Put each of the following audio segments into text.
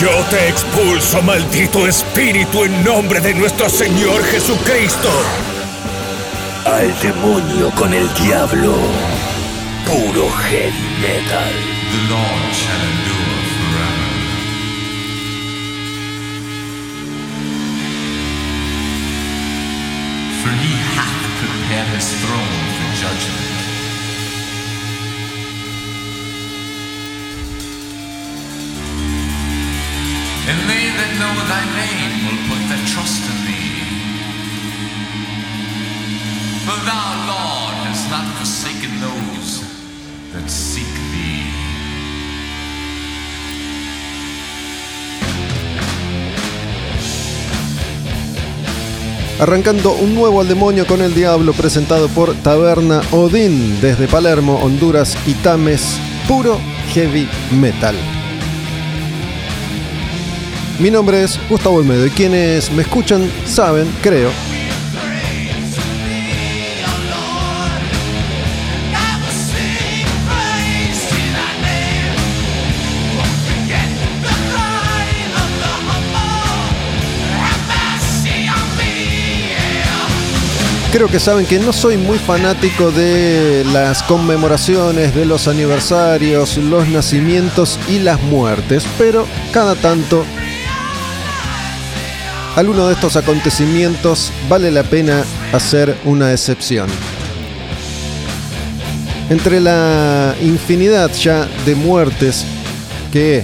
Yo te expulso, maldito espíritu, en nombre de nuestro Señor Jesucristo. Al demonio con el diablo. Puro heavy metal. The Lord shall endure forever. For he hath prepared his throne for judgment. And they that know thy name will put their trust in thee. For thou, Lord, hast not forsaken those that seek thee. Arrancando un nuevo al demonio con el diablo presentado por Taberna Odín desde Palermo, Honduras y puro heavy metal. Mi nombre es Gustavo Olmedo y quienes me escuchan saben, creo, Creo que saben que no soy muy fanático de las conmemoraciones, de los aniversarios, los nacimientos y las muertes, pero cada tanto alguno de estos acontecimientos vale la pena hacer una excepción. Entre la infinidad ya de muertes que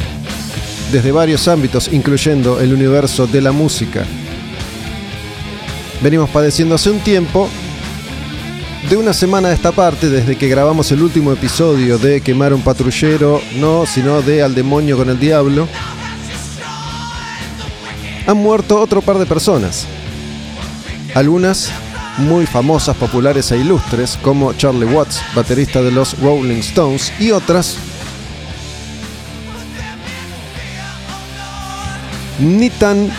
desde varios ámbitos, incluyendo el universo de la música, venimos padeciendo hace un tiempo. De una semana a esta parte, desde que grabamos el último episodio de Quemar un patrullero, no, sino de Al demonio con el diablo, han muerto otro par de personas. Algunas muy famosas, populares e ilustres, como Charlie Watts, baterista de los Rolling Stones, y otras ni tan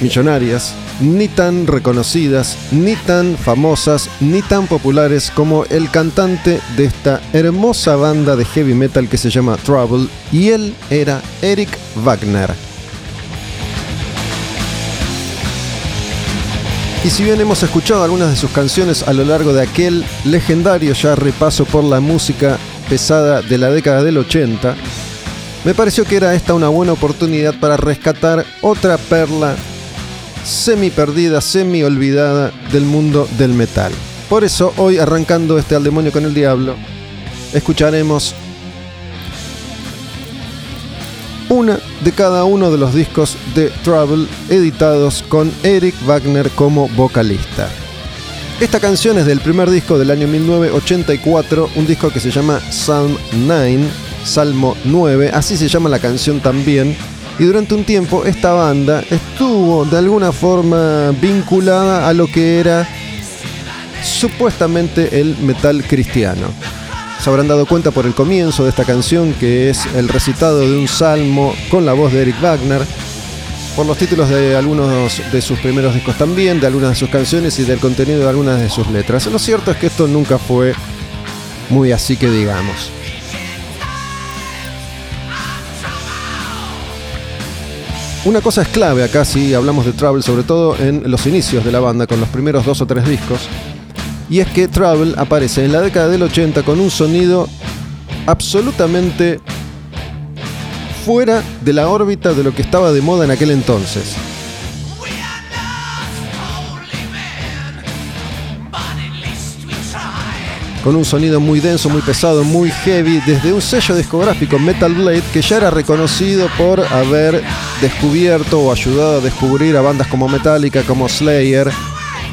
millonarias, ni tan reconocidas, ni tan famosas, ni tan populares como el cantante de esta hermosa banda de heavy metal que se llama Trouble, y él era Eric Wagner. Y si bien hemos escuchado algunas de sus canciones a lo largo de aquel legendario ya repaso por la música pesada de la década del 80, me pareció que era esta una buena oportunidad para rescatar otra perla semi perdida, semi olvidada del mundo del metal. Por eso hoy arrancando este Al demonio con el diablo, escucharemos una de cada uno de los discos de Trouble editados con Eric Wagner como vocalista. Esta canción es del primer disco del año 1984, un disco que se llama Psalm 9, Salmo 9, así se llama la canción también, y durante un tiempo esta banda estuvo de alguna forma vinculada a lo que era supuestamente el metal cristiano. Se habrán dado cuenta por el comienzo de esta canción que es el recitado de un salmo con la voz de Eric Wagner, por los títulos de algunos de sus primeros discos también, de algunas de sus canciones y del contenido de algunas de sus letras. Lo cierto es que esto nunca fue muy así que digamos. Una cosa es clave acá si hablamos de Trouble, sobre todo en los inicios de la banda, con los primeros dos o tres discos, y es que Travel aparece en la década del 80 con un sonido absolutamente fuera de la órbita de lo que estaba de moda en aquel entonces. Con un sonido muy denso, muy pesado, muy heavy, desde un sello discográfico Metal Blade que ya era reconocido por haber descubierto o ayudado a descubrir a bandas como Metallica, como Slayer,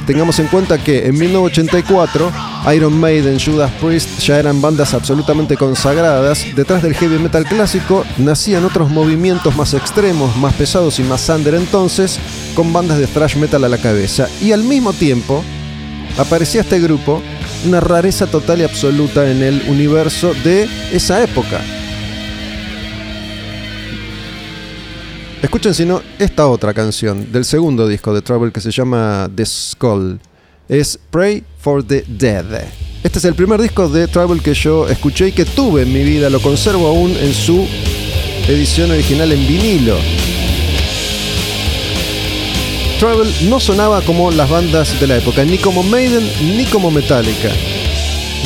Tengamos en cuenta que en 1984 Iron Maiden, Judas Priest ya eran bandas absolutamente consagradas. Detrás del heavy metal clásico nacían otros movimientos más extremos, más pesados y más under entonces, con bandas de thrash metal a la cabeza. Y al mismo tiempo aparecía este grupo, una rareza total y absoluta en el universo de esa época. Escuchen si no esta otra canción del segundo disco de Trouble que se llama The Skull. Es Pray for the Dead. Este es el primer disco de Trouble que yo escuché y que tuve en mi vida. Lo conservo aún en su edición original en vinilo. Trouble no sonaba como las bandas de la época, ni como Maiden ni como Metallica.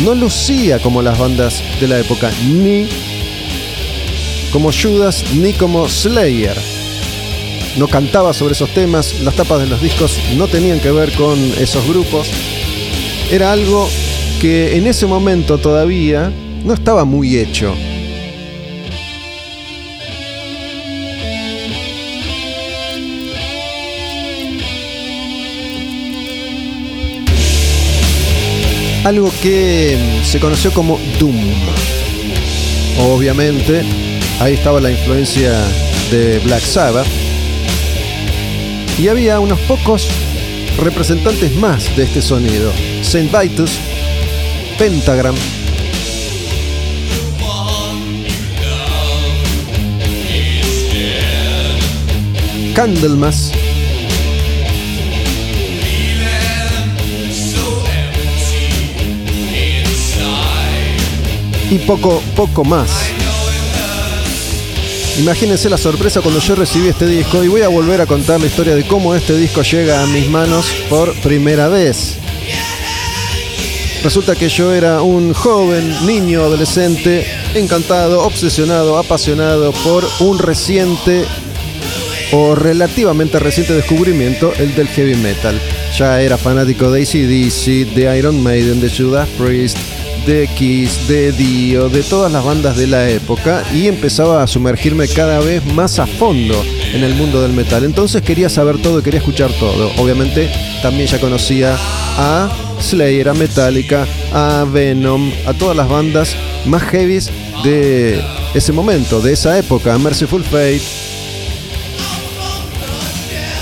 No lucía como las bandas de la época, ni como Judas ni como Slayer no cantaba sobre esos temas, las tapas de los discos no tenían que ver con esos grupos. Era algo que en ese momento todavía no estaba muy hecho. Algo que se conoció como Doom. Obviamente, ahí estaba la influencia de Black Sabbath y había unos pocos representantes más de este sonido. Saint Vitus, Pentagram, Candlemas, y poco, poco más. Imagínense la sorpresa cuando yo recibí este disco y voy a volver a contar la historia de cómo este disco llega a mis manos por primera vez. Resulta que yo era un joven, niño, adolescente, encantado, obsesionado, apasionado por un reciente o relativamente reciente descubrimiento, el del heavy metal. Ya era fanático de ACDC, de Iron Maiden, de Judas Priest, de Kiss, de Dio, de todas las bandas de la época y empezaba a sumergirme cada vez más a fondo en el mundo del metal. Entonces quería saber todo quería escuchar todo. Obviamente también ya conocía a Slayer, a Metallica, a Venom, a todas las bandas más heavies de ese momento, de esa época, a Merciful Fate.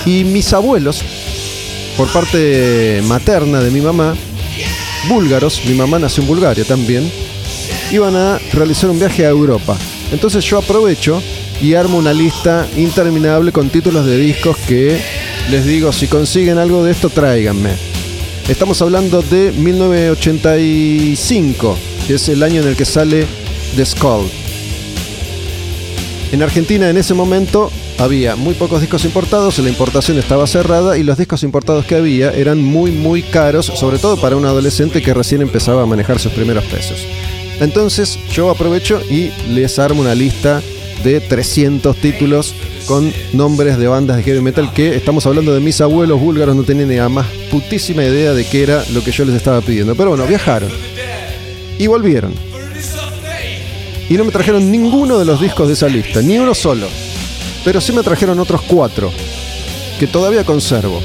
Y mis abuelos, por parte materna de mi mamá, búlgaros, mi mamá nació en Bulgaria también, iban a realizar un viaje a Europa. Entonces yo aprovecho y armo una lista interminable con títulos de discos que les digo, si consiguen algo de esto, tráiganme. Estamos hablando de 1985, que es el año en el que sale The Skull. En Argentina en ese momento había muy pocos discos importados, la importación estaba cerrada y los discos importados que había eran muy muy caros, sobre todo para un adolescente que recién empezaba a manejar sus primeros pesos. Entonces yo aprovecho y les armo una lista de 300 títulos con nombres de bandas de heavy metal que estamos hablando de mis abuelos búlgaros, no tenían ni la más putísima idea de qué era lo que yo les estaba pidiendo. Pero bueno, viajaron y volvieron. Y no me trajeron ninguno de los discos de esa lista, ni uno solo. Pero sí me trajeron otros cuatro, que todavía conservo.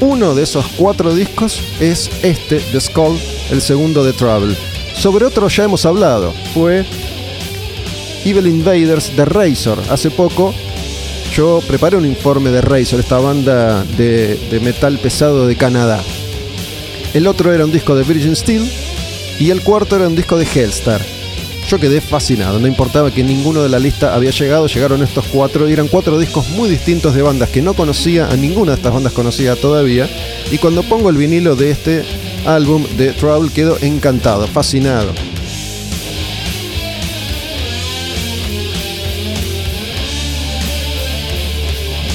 Uno de esos cuatro discos es este, The Skull, el segundo de Travel. Sobre otro ya hemos hablado, fue Evil Invaders de Razor. Hace poco yo preparé un informe de Razor, esta banda de, de, metal pesado de Canadá. El otro era un disco de Virgin Steel y el cuarto era un disco de Hellstar. Yo quedé fascinado, no importaba que ninguno de la lista había llegado, llegaron estos cuatro y eran cuatro discos muy distintos de bandas que no conocía, a ninguna de estas bandas conocía todavía. Y cuando pongo el vinilo de este álbum de Trouble quedo encantado, fascinado.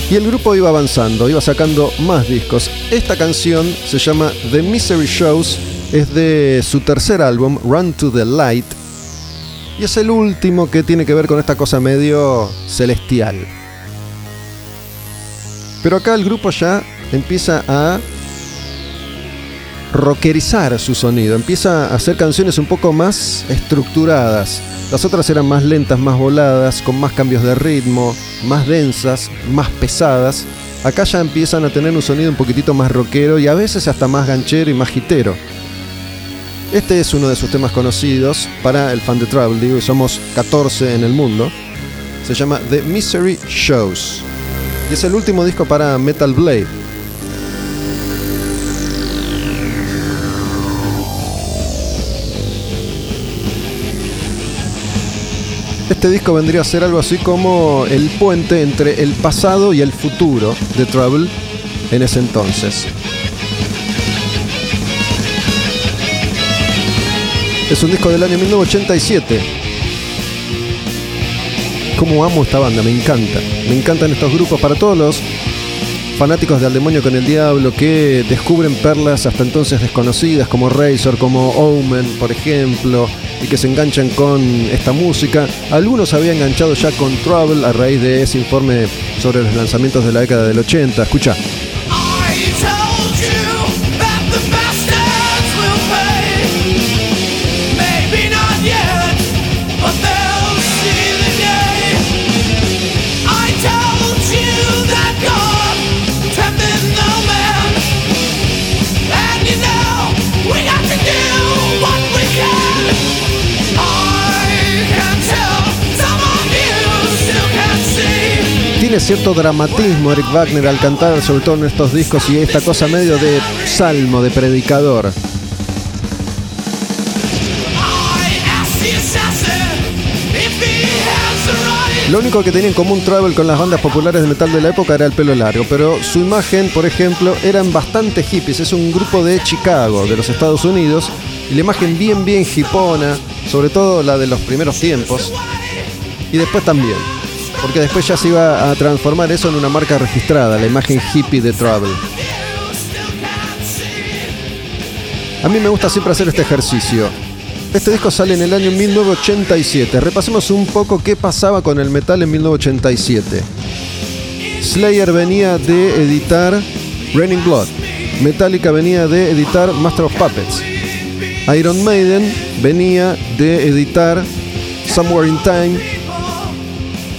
Y el grupo iba avanzando, iba sacando más discos. Esta canción se llama The Misery Shows, es de su tercer álbum, Run to the Light, y es el último que tiene que ver con esta cosa medio celestial. Pero acá el grupo ya empieza a rockerizar su sonido, empieza a hacer canciones un poco más estructuradas. Las otras eran más lentas, más voladas, con más cambios de ritmo, más densas, más pesadas. Acá ya empiezan a tener un sonido un poquitito más rockero y a veces hasta más ganchero y más hitero. Este es uno de sus temas conocidos para el fan de Travel, digo, y somos 14 en el mundo. Se llama The Misery Shows. Y es el último disco para Metal Blade. Este disco vendría a ser algo así como el puente entre el pasado y el futuro de Trouble en ese entonces. Es un disco del año 1987. Como amo esta banda, me encanta. Me encantan estos grupos para todos los fanáticos de Al Demonio con el Diablo que descubren perlas hasta entonces desconocidas como Razor, como Omen, por ejemplo, y que se enganchan con esta música. Algunos habían enganchado ya con Trouble a raíz de ese informe sobre los lanzamientos de la década del 80. Escucha. Cierto dramatismo Eric Wagner al cantar, sobre todo en estos discos, y esta cosa medio de salmo, de predicador. Lo único que tenía en común Travel con las bandas populares de metal de la época era el pelo largo, pero su imagen, por ejemplo, eran bastante hippies. Es un grupo de Chicago, de los Estados Unidos, y la imagen bien, bien hipona, sobre todo la de los primeros tiempos, y después también porque después ya se iba a transformar eso en una marca registrada, la imagen hippie de Travel. A mí me gusta siempre hacer este ejercicio. Este disco sale en el año 1987. Repasemos un poco qué pasaba con el metal en 1987. Slayer venía de editar Raining Blood. Metallica venía de editar Master of Puppets. Iron Maiden venía de editar Somewhere in Time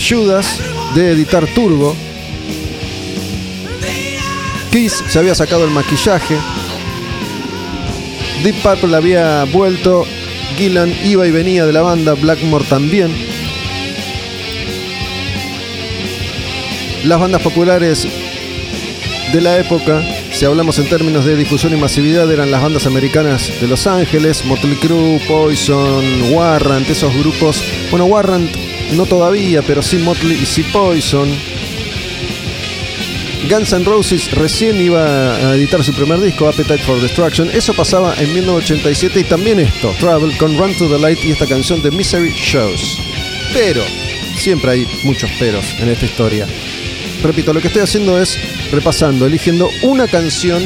Judas de editar Turbo. Kiss se había sacado el maquillaje. Deep Purple había vuelto. Gillan iba y venía de la banda. Blackmore también. Las bandas populares de la época, si hablamos en términos de difusión y masividad, eran las bandas americanas de Los Ángeles, Motley Crue, Poison, Warrant, esos grupos. Bueno, Warrant no todavía, pero sí Motley y sí Poison. Guns N' Roses recién iba a editar su primer disco, Appetite for Destruction. Eso pasaba en 1987 y también esto, Travel con Run to the Light y esta canción de Misery Shows. Pero, siempre hay muchos peros en esta historia. Repito, lo que estoy haciendo es repasando, eligiendo una canción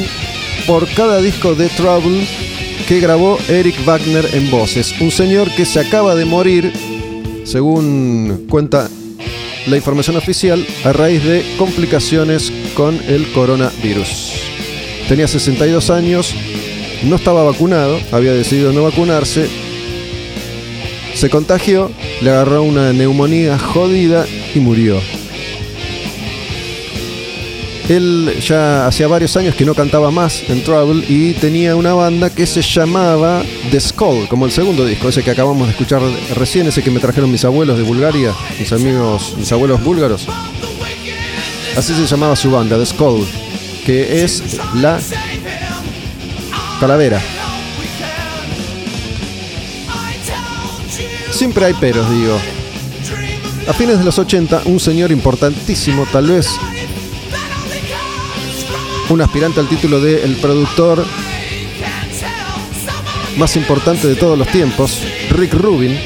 por cada disco de Trouble que grabó Eric Wagner en voces. Un señor que se acaba de morir según cuenta la información oficial, a raíz de complicaciones con el coronavirus. Tenía 62 años, no estaba vacunado, había decidido no vacunarse, se contagió, le agarró una neumonía jodida y murió. Él ya hacía varios años que no cantaba más en Trouble y tenía una banda que se llamaba The Skull, como el segundo disco, ese que acabamos de escuchar recién, ese que me trajeron mis abuelos de Bulgaria, mis amigos, mis abuelos búlgaros. Así se llamaba su banda, The Skull, que es la calavera. Siempre hay peros, digo. A fines de los 80, un señor importantísimo, tal vez un aspirante al título de el productor más importante de todos los tiempos, Rick Rubin,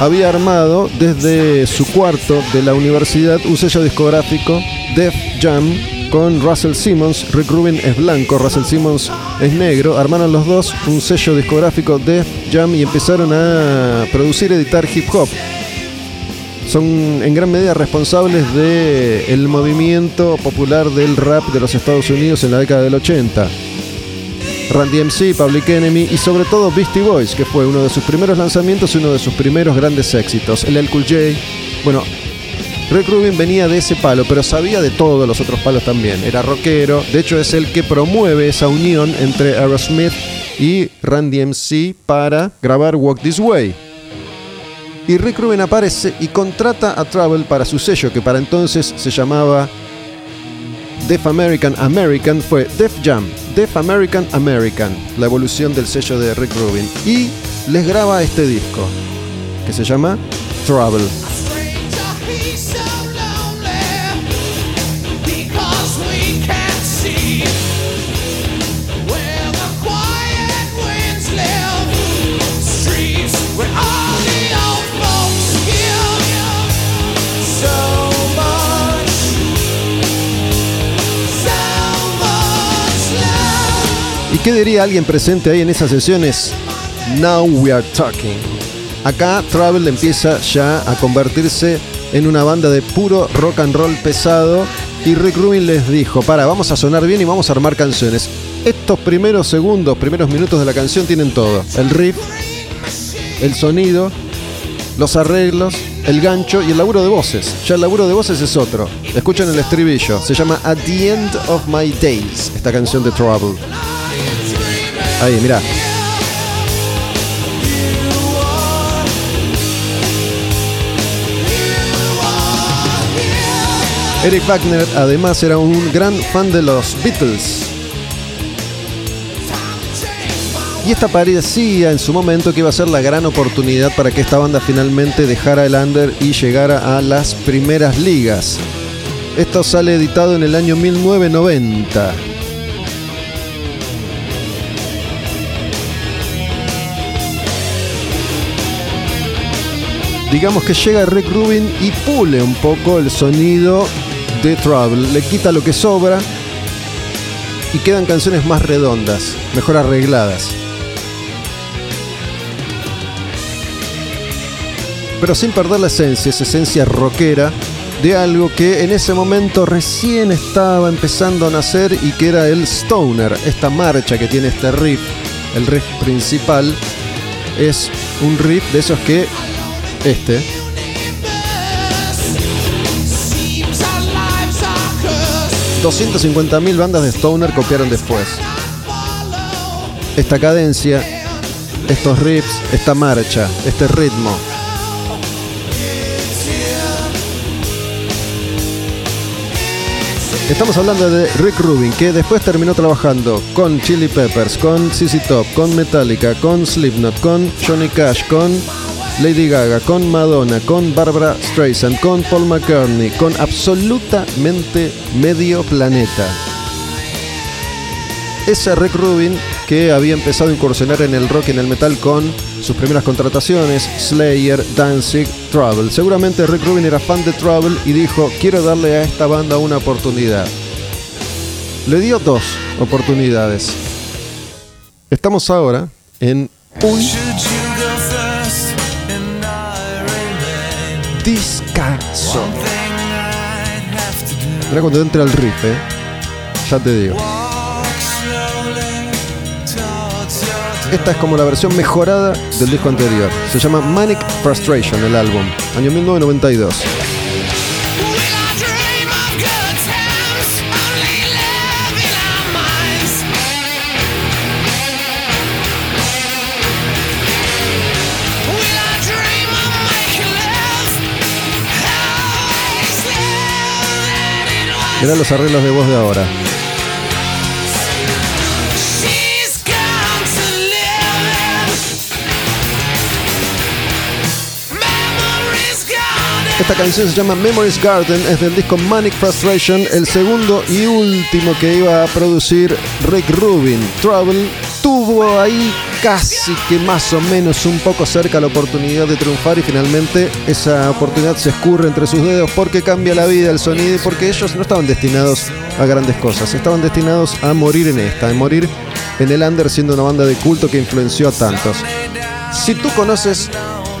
había armado desde su cuarto de la universidad un sello discográfico, Def Jam, con Russell Simmons. Rick Rubin es blanco, Russell Simmons es negro. Armaron los dos un sello discográfico Def Jam y empezaron a producir editar hip hop son en gran medida responsables del movimiento popular del rap de los Estados Unidos en la década del 80. Run DMC, Public Enemy y sobre todo Beastie Boys, que fue uno de sus primeros lanzamientos y uno de sus primeros grandes éxitos. El Cool J. Bueno, Rick Rubin venía de ese palo, pero sabía de todos los otros palos también. Era rockero, de hecho es el que promueve esa unión entre Aerosmith y Run DMC para grabar Walk This Way. Y Rick Rubin aparece y contrata a Travel para su sello, que para entonces se llamaba Def American American, fue Def Jam, Def American American, la evolución del sello de Rick Rubin. Y les graba este disco, que se llama Trouble. Qué diría alguien presente ahí en esas sesiones? Now we are talking. Acá Travel empieza ya a convertirse en una banda de puro rock and roll pesado y Rick Rubin les dijo, para, vamos a sonar bien y vamos a armar canciones. Estos primeros segundos, primeros minutos de la canción tienen todo. El riff, el sonido, los arreglos, el gancho y el laburo de voces. Ya el laburo de voces es otro. Escuchen el estribillo. Se llama At the End of My Days, esta canción de Trouble. Ahí, mira. Eric Wagner además era un gran fan de los Beatles. Y esta parecía en su momento que iba a ser la gran oportunidad para que esta banda finalmente dejara el under y llegara a las primeras ligas. Esto sale editado en el año 1990. Digamos que llega Rick Rubin y pule un poco el sonido de Trouble, le quita lo que sobra y quedan canciones más redondas, mejor arregladas. Pero sin perder la esencia, esa esencia rockera de algo que en ese momento recién estaba empezando a nacer y que era el Stoner, esta marcha que tiene este riff, el riff principal, es un riff de esos que este. ...250.000 bandas de Stoner copiaron después. Esta cadencia, estos riffs, esta marcha, este ritmo. Estamos hablando de Rick Rubin, que después terminó trabajando con Chili Peppers, con CC Top, con Metallica, con Slipknot, con Johnny Cash, con Lady Gaga, con Madonna, con Barbara Streisand, con Paul McCartney, con absolutamente medio planeta. Ese Rick Rubin que había empezado a incursionar en el rock y en el metal con sus primeras contrataciones, Slayer, Danzig, Trouble. Seguramente Rick Rubin era fan de Trouble y dijo, quiero darle a esta banda una oportunidad. Le dio dos oportunidades. Estamos ahora en un discazo. Mira cuando entra el riff, eh. Ya te digo. Esta es como la versión mejorada del disco anterior. Se llama Manic Frustration, el álbum, año 1992. Mirá los arreglos de voz de ahora. Esta canción se llama Memories Garden, es del disco Manic Frustration, el segundo y último que iba a producir Rick Rubin. Trouble tuvo ahí casi que más o menos un poco cerca la oportunidad de triunfar y finalmente esa oportunidad se escurre entre sus dedos porque cambia la vida, el sonido porque ellos no estaban destinados a grandes cosas, estaban destinados a morir en esta, a morir en el under siendo una banda de culto que influenció a tantos. Si tú conoces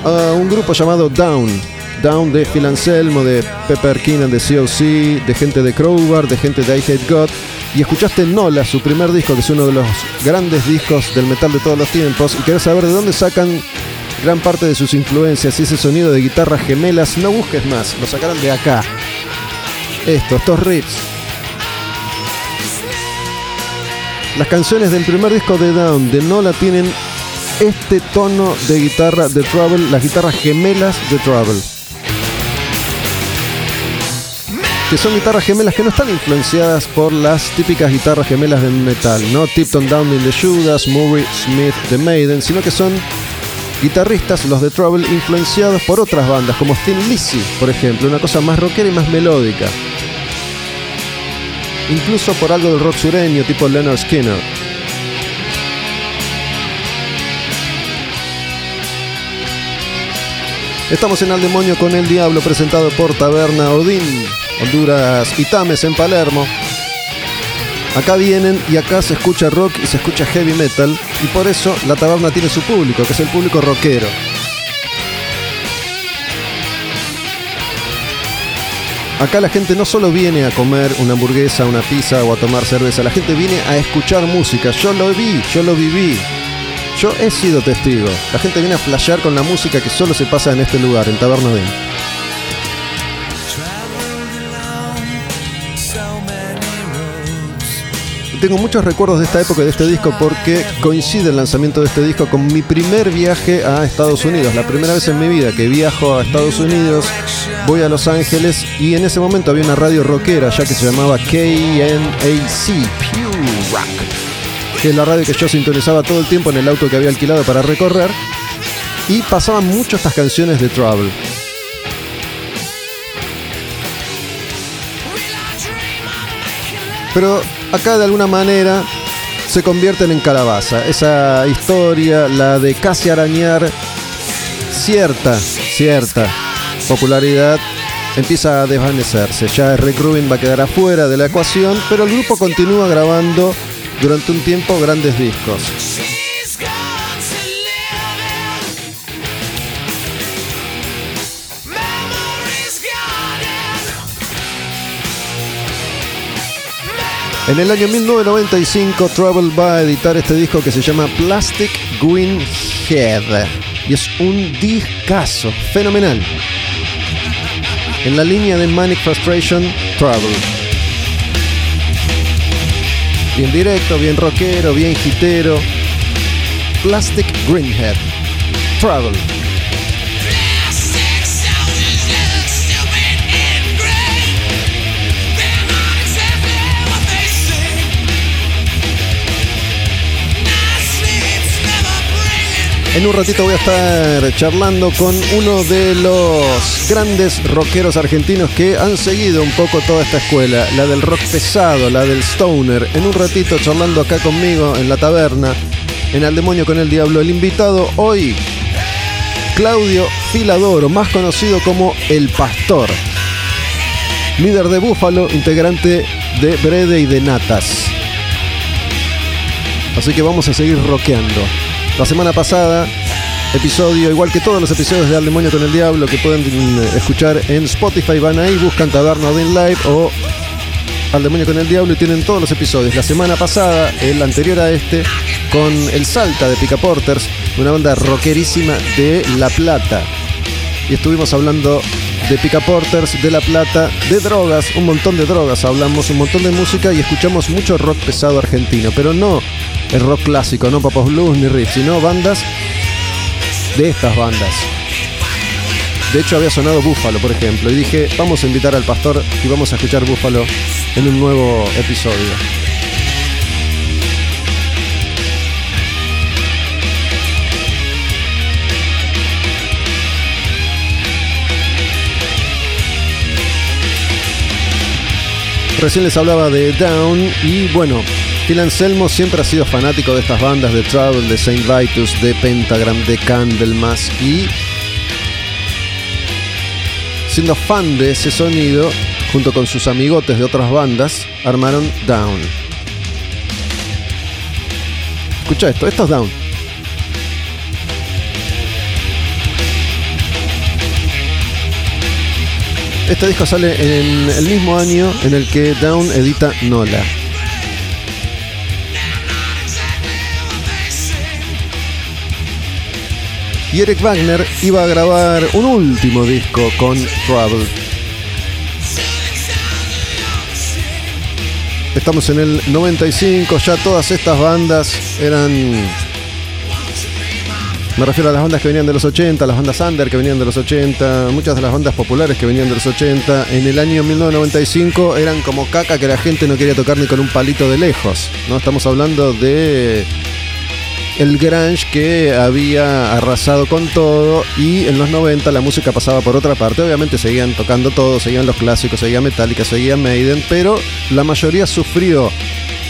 a un grupo llamado Down, Down de Phil Anselmo, de Pepper Keenan de COC, de gente de Crowbar, de gente de I Hate God. Y escuchaste Nola, su primer disco, que es uno de los grandes discos del metal de todos los tiempos, y querés saber de dónde sacan gran parte de sus influencias y ese sonido de guitarras gemelas, no busques más, lo sacaron de acá. Esto, estos riffs. Las canciones del primer disco de Down de Nola tienen este tono de guitarra de Trouble, las guitarras gemelas de Trouble. Que son guitarras gemelas que no están influenciadas por las típicas guitarras gemelas de metal, no Tipton Down in the Judas, Murray Smith The Maiden, sino que son guitarristas, los de Trouble, influenciados por otras bandas, como Thin Lizzy, por ejemplo, una cosa más rockera y más melódica. Incluso por algo del rock sureño, tipo Leonard Skinner. Estamos en Al Demonio con el Diablo, presentado por Taberna Odín, Honduras y Tames en Palermo. Acá vienen y acá se escucha rock y se escucha heavy metal y por eso la taberna tiene su público, que es el público rockero. Acá la gente no solo viene a comer una hamburguesa, una pizza o a tomar cerveza, la gente viene a escuchar música. Yo lo vi, yo lo viví. Yo he sido testigo. La gente viene a flashear con la música que solo se pasa en este lugar, en Taberna Odín. Tengo muchos recuerdos de esta época y de este disco porque coincide el lanzamiento de este disco con mi primer viaje a Estados Unidos. La primera vez en mi vida que viajo a Estados Unidos, voy a Los Ángeles y en ese momento había una radio rockera ya que se llamaba KNAC, Pure Rock, que es la radio que yo sintonizaba todo el tiempo en el auto que había alquilado para recorrer y pasaban mucho estas canciones de Trouble. Pero acá de alguna manera se convierten en calabaza. Esa historia, la de casi arañar cierta, cierta popularidad, empieza a desvanecerse. Ya Rick Rubin va a quedar afuera de la ecuación, pero el grupo continúa grabando durante un tiempo grandes discos. En el año 1995, Trouble va a editar este disco que se llama Plastic Green Head. Y es un discazo, fenomenal. En la línea de Manic Frustration, Trouble. Bien directo, bien rockero, bien hitero. Plastic Greenhead. Trouble. En un ratito voy a estar charlando con uno de los grandes rockeros argentinos que han seguido un poco toda esta escuela, la del rock pesado, la del stoner. En un ratito charlando acá conmigo en la taberna, en Al Demonio con el Diablo. El invitado hoy, Claudio Filadoro, más conocido como El Pastor. Líder de Búfalo, integrante de Brede y de Natas. Así que vamos a seguir rockeando. La semana pasada, episodio, igual que todos los episodios de Al Demonio con el Diablo que pueden escuchar en Spotify, van ahí, buscan Taberna Odin Live o Al Demonio con el Diablo y tienen todos los episodios. La semana pasada, el anterior a este, con El Salta de Pica Porters, una banda rockerísima de La Plata. Y estuvimos hablando de Pica Porters, de La Plata, de drogas, un montón de drogas, hablamos un montón de música y escuchamos mucho rock pesado argentino, pero no el rock clásico, no Papos Blues ni Riff, sino bandas de estas bandas. De hecho había sonado Búfalo, por ejemplo, y dije, vamos a invitar al pastor y vamos a escuchar Búfalo en un nuevo episodio. Recién les hablaba de Down y bueno, Phil Anselmo siempre ha sido fanático de estas bandas de Trouble, de Saint Vitus, de Pentagram, de Candlemas y siendo fan de ese sonido, junto con sus amigotes de otras bandas, armaron Down. Escucha esto, esto es Down. Este disco sale en el mismo año en el que Down edita Nola. Y Eric Wagner iba a grabar un último disco con Trouble. Estamos en el 95, ya todas estas bandas eran me refiero a las bandas que venían de los 80, las bandas under que venían de los 80, muchas de las bandas populares que venían de los 80. En el año 1995 eran como caca que la gente no quería tocar ni con un palito de lejos. ¿no? Estamos hablando de el grunge que había arrasado con todo y en los 90 la música pasaba por otra parte. Obviamente seguían tocando todo, seguían los clásicos, seguía Metallica, seguía Maiden, pero la mayoría sufrió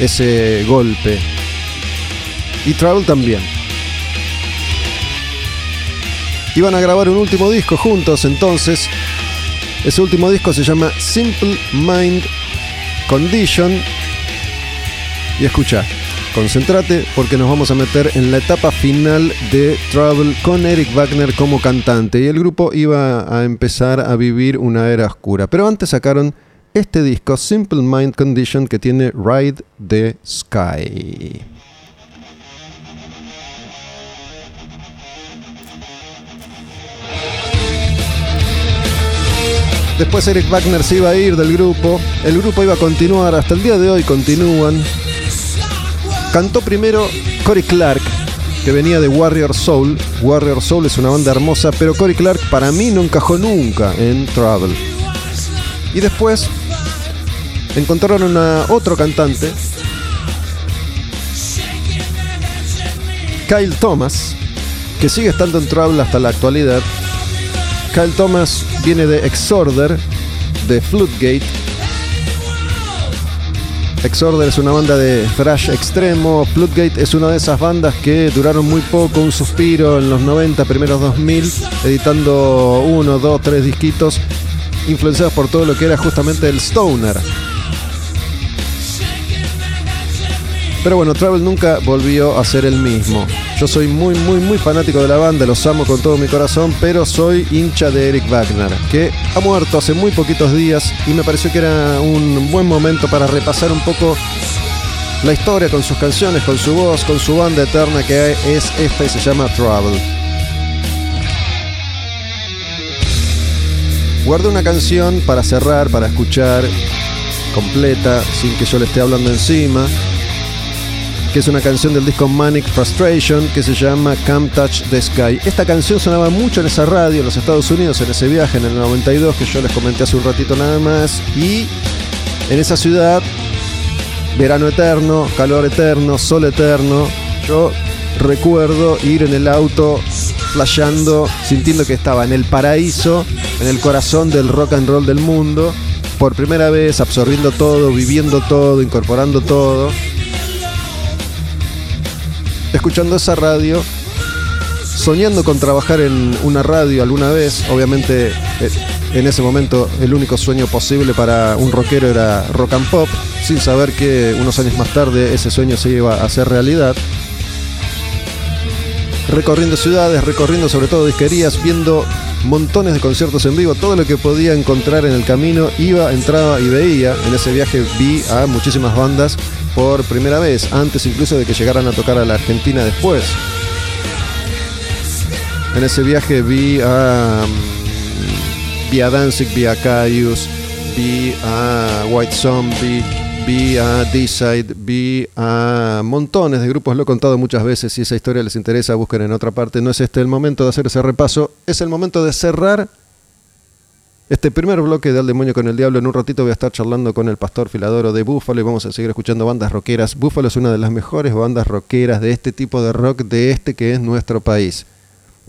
ese golpe. Y Travel también. Iban a grabar un último disco juntos, entonces. Ese último disco se llama Simple Mind Condition. Y escucha, concéntrate porque nos vamos a meter en la etapa final de Trouble con Eric Wagner como cantante. Y el grupo iba a empezar a vivir una era oscura. Pero antes sacaron este disco, Simple Mind Condition, que tiene Ride the Sky. Después Eric Wagner se iba a ir del grupo. El grupo iba a continuar, hasta el día de hoy continúan. Cantó primero Cory Clark, que venía de Warrior Soul. Warrior Soul es una banda hermosa, pero Cory Clark para mí no encajó nunca en Travel. Y después encontraron a otro cantante, Kyle Thomas, que sigue estando en Travel hasta la actualidad. Kyle Thomas viene de Exorder, de Floodgate. Exorder es una banda de thrash extremo. Floodgate es una de esas bandas que duraron muy poco, un suspiro en los 90, primeros 2000, editando uno, dos, tres disquitos, influenciados por todo lo que era justamente el stoner. Pero bueno, Travel nunca volvió a ser el mismo. Yo soy muy, muy, muy fanático de la banda, los amo con todo mi corazón, pero soy hincha de Eric Wagner, que ha muerto hace muy poquitos días y me pareció que era un buen momento para repasar un poco la historia con sus canciones, con su voz, con su banda eterna que es esta y se llama Travel. Guardé una canción para cerrar, para escuchar completa, sin que yo le esté hablando encima que es una canción del disco Manic Frustration que se llama Come Touch the Sky. Esta canción sonaba mucho en esa radio en los Estados Unidos en ese viaje en el 92 que yo les comenté hace un ratito nada más y en esa ciudad verano eterno, calor eterno, sol eterno. Yo recuerdo ir en el auto flasheando, sintiendo que estaba en el paraíso, en el corazón del rock and roll del mundo, por primera vez absorbiendo todo, viviendo todo, incorporando todo escuchando esa radio, soñando con trabajar en una radio alguna vez. Obviamente, eh, en ese momento, el único sueño posible para un rockero era rock and pop, sin saber que unos años más tarde ese sueño se iba a hacer realidad. Recorriendo ciudades, recorriendo sobre todo disquerías, viendo montones de conciertos en vivo, todo lo que podía encontrar en el camino, iba, entraba y veía. En ese viaje vi a muchísimas bandas por primera vez, antes incluso de que llegaran a tocar a la Argentina después. En ese viaje vi a, mm, vi a Danzig, vi a Caius, vi a White Zombie, vi a D-Side, vi a montones de grupos, lo he contado muchas veces, si esa historia les interesa, busquen en otra parte. No es este el momento de hacer ese repaso, es el momento de cerrar este primer bloque de Al Demonio con el Diablo, en un ratito voy a estar charlando con el pastor Filadoro de Búfalo y vamos a seguir escuchando bandas rockeras. Búfalo es una de las mejores bandas rockeras de este tipo de rock, de este que es nuestro país.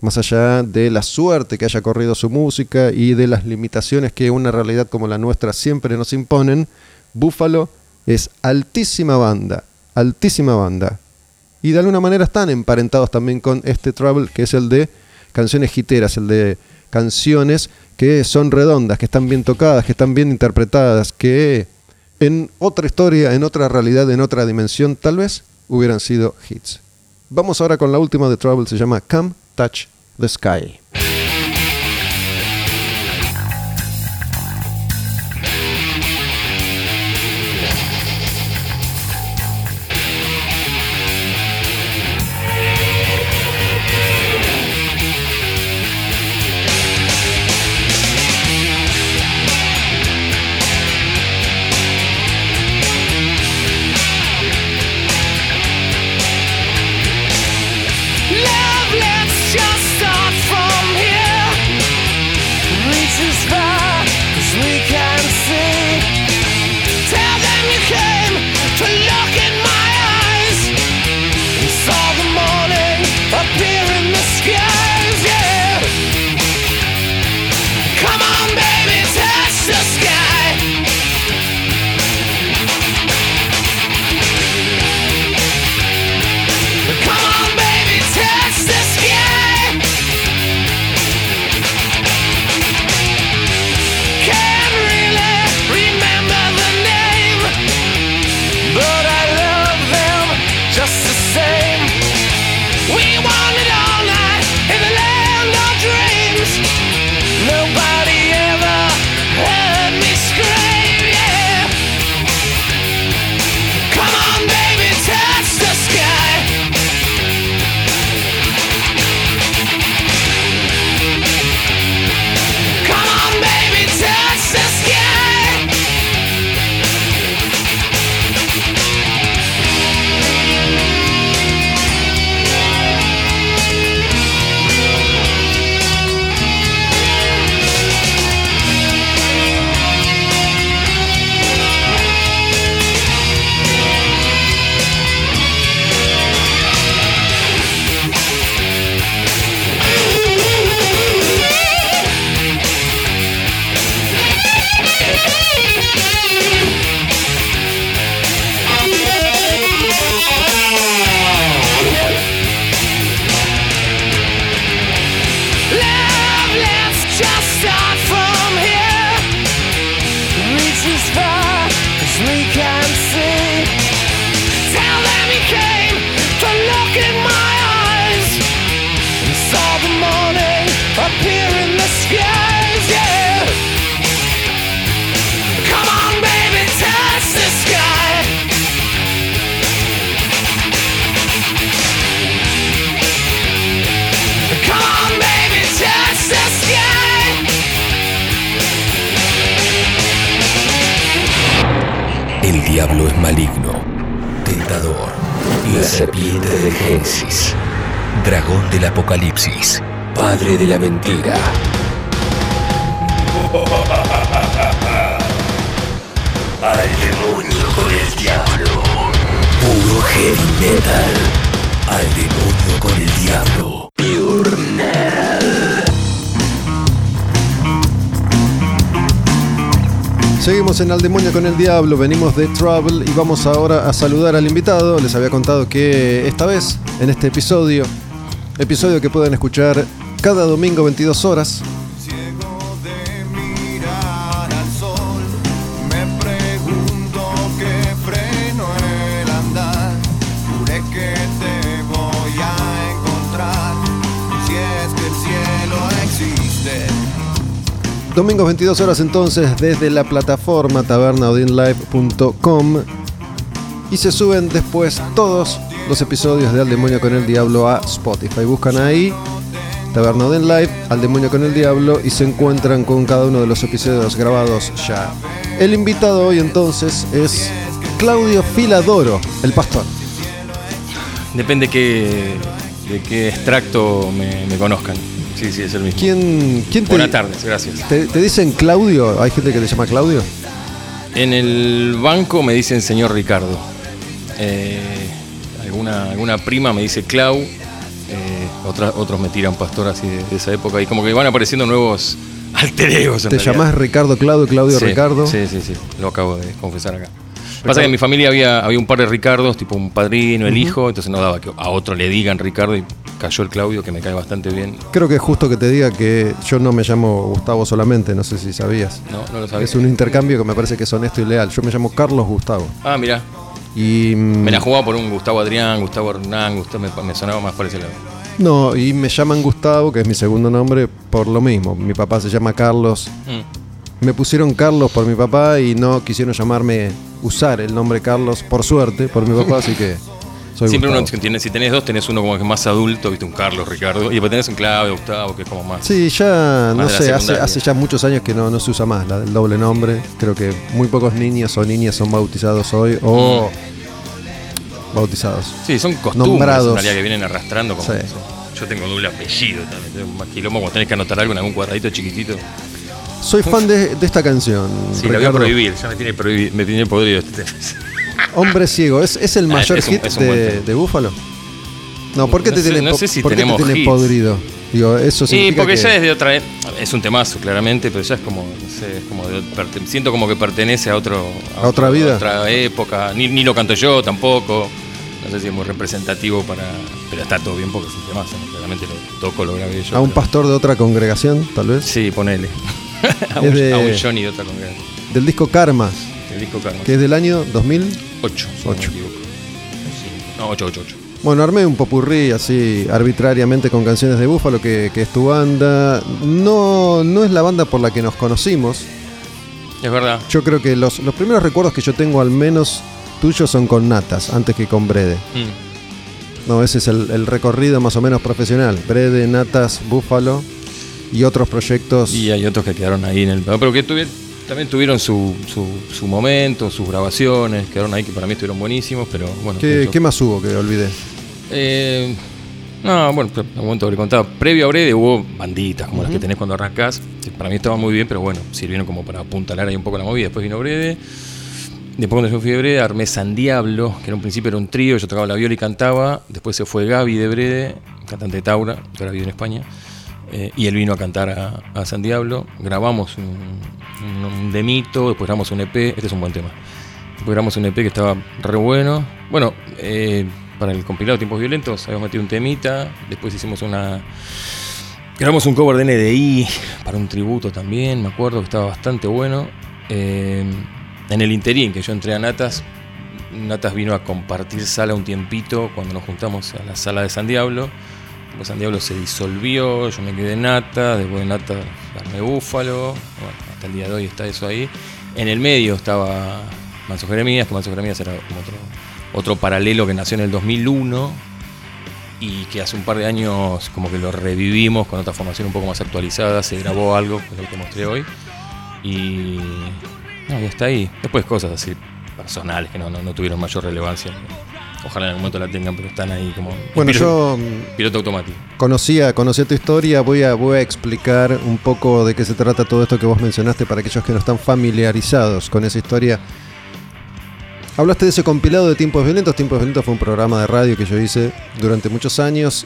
Más allá de la suerte que haya corrido su música y de las limitaciones que una realidad como la nuestra siempre nos imponen, Búfalo es altísima banda, altísima banda. Y de alguna manera están emparentados también con este Trouble, que es el de canciones giteras, el de canciones que son redondas, que están bien tocadas, que están bien interpretadas, que en otra historia, en otra realidad, en otra dimensión, tal vez hubieran sido hits. Vamos ahora con la última de Trouble, se llama Come Touch the Sky. En Al Demonio con el Diablo, venimos de Trouble y vamos ahora a saludar al invitado. Les había contado que esta vez, en este episodio, episodio que pueden escuchar cada domingo 22 horas, Domingos 22 horas entonces desde la plataforma tabernaudinlive.com y se suben después todos los episodios de Al Demonio con el Diablo a Spotify. Buscan ahí Taberna Odin Live, Al Demonio con el Diablo y se encuentran con cada uno de los episodios grabados ya. El invitado hoy entonces es Claudio Filadoro, el pastor. Depende de qué extracto me conozcan. Sí, sí, es el mismo. ¿Quién, quién te, Buenas tardes, gracias. te, te dicen Claudio? ¿Hay gente que te llama Claudio? En el banco me dicen señor Ricardo. Eh, alguna, alguna prima me dice Clau. eh, otra- otros me tiran pastor así de, de esa época. Y como que van apareciendo nuevos alter egos. en ¿Te realidad. llamás Ricardo Claudio, Claudio Sí, Ricardo? Sí, sí, sí. Lo acabo de confesar acá. Pasa que en mi familia había, había un par de Ricardos, tipo un padrino, el hijo, entonces no daba que a otro le digan Ricardo y cayó el Claudio, que me cae bastante bien. Creo que es justo que te diga que yo no me llamo Gustavo solamente, no sé si sabías. No, no lo sabía. Es un intercambio que me parece que es honesto y leal. Yo me llamo Carlos Gustavo. Ah, mira. Y mm, Me la jugaba por un Gustavo Adrián, Gustavo Hernán, Gustavo, me, me sonaba más por ese lado. no, y me llaman Gustavo, que es mi segundo nombre, por lo mismo. Mi papá se llama Carlos. Mm. Me pusieron Carlos por mi papá y no quisieron llamarme, usar el nombre Carlos, por suerte, por mi papá, así que soy Siempre Gustavo. uno tiene, si tenés dos, tenés uno como que es más adulto, viste, un Carlos, Ricardo, y después tenés un Claudio, Gustavo, que es como más. Sí, ya, no Más sé, hace, ya muchos años que no, no se usa más la del doble nombre. Creo que muy pocos niños o niñas son bautizados hoy o bautizados. Sí, son costumbres Nombrados. en realidad que vienen arrastrando como Sí. eso. Yo tengo doble apellido también, tengo más quilombo cuando tenés que anotar algo en algún cuadradito chiquitito. Soy fan de, de esta canción. Sí, la voy a Ricardo. prohibir, ya me tiene, prohibi- me tiene podrido este tema. Hombre ciego, ¿es, es el Ah, mayor es un- hit es de, de Búfalo? No, ¿por qué No te sé- tiene, no sé si por qué te tiene podrido? Digo, eso Sí, porque que- ya es de otra. e- Es un temazo, claramente, pero ya es como. No sé, es como de- perte- siento como que pertenece a otro. ¿A otra vida? A otra época. Ni, ni lo canto yo tampoco. No sé si es muy representativo para. Pero está todo bien porque es un temazo. Claramente lo toco, lo grabé yo. a un pero- pastor de otra congregación, tal vez. Sí, ponele. a, un, de- a un Johnny de otra congregación. Del disco Karma, El disco Karma. que es del año 2000. 8. Ocho. No, 8, 8, 8. Bueno, armé un popurrí así arbitrariamente con canciones de Búfalo, que, que es tu banda. No, no es la banda por la que nos conocimos. Es verdad. Yo creo que los, los primeros recuerdos que yo tengo, al menos tuyos, son con Natas, antes que con Brede. Mm. No, ese es el, el recorrido más o menos profesional. Brede, Natas, Búfalo y otros proyectos. Y hay otros que quedaron ahí en el. Pero que tuvi- también tuvieron su, su, su momento, sus grabaciones, quedaron ahí que para mí estuvieron buenísimos, pero bueno. ¿Qué, más hubo que olvidé? Eh, no, bueno, en algún momento habré contado. Previo a Brede hubo banditas como las que tenés cuando arrancás. que para mí estaban muy bien, pero bueno, sirvieron como para apuntalar ahí un poco la movida. Después vino Brede. Después cuando yo fui de Brede armé San Diablo, que en un principio era un trío, yo tocaba la viola y cantaba. Después se fue Gaby de Brede, cantante de Taura, que ahora vive en España. Eh, y él vino a cantar a, San Diablo. Grabamos un demito, después grabamos un EP. Este es un buen tema. Después grabamos un EP que estaba re bueno. Bueno, eh, para el compilado Tiempos Violentos habíamos metido un temita. Después hicimos una. Grabamos un cover de NDI para un tributo también, me acuerdo que estaba bastante bueno. Eh, en el interín que yo entré a Natas, Natas vino a compartir sala un tiempito cuando nos juntamos a la sala de San Diablo. San Diablo se disolvió, yo me quedé en Nata, después de Nata armé Búfalo, bueno, hasta el día de hoy está eso ahí. En el medio estaba Manso Jeremías, que Manso Jeremías era como otro, otro paralelo que nació en el 2001 y que hace un par de años como que lo revivimos con otra formación un poco más actualizada, se grabó algo, que es lo que mostré hoy. Y, no, y está ahí. Después cosas así personales que no tuvieron mayor relevancia. Ojalá en algún momento la tengan, pero están ahí como... Bueno, piloto, yo mm, Piloto automático. conocía, conocía tu historia, voy a, voy a explicar un poco de qué se trata todo esto que vos mencionaste para aquellos que no están familiarizados con esa historia. Hablaste de ese compilado de Tiempos Violentos. Tiempos Violentos fue un programa de radio que yo hice durante muchos años.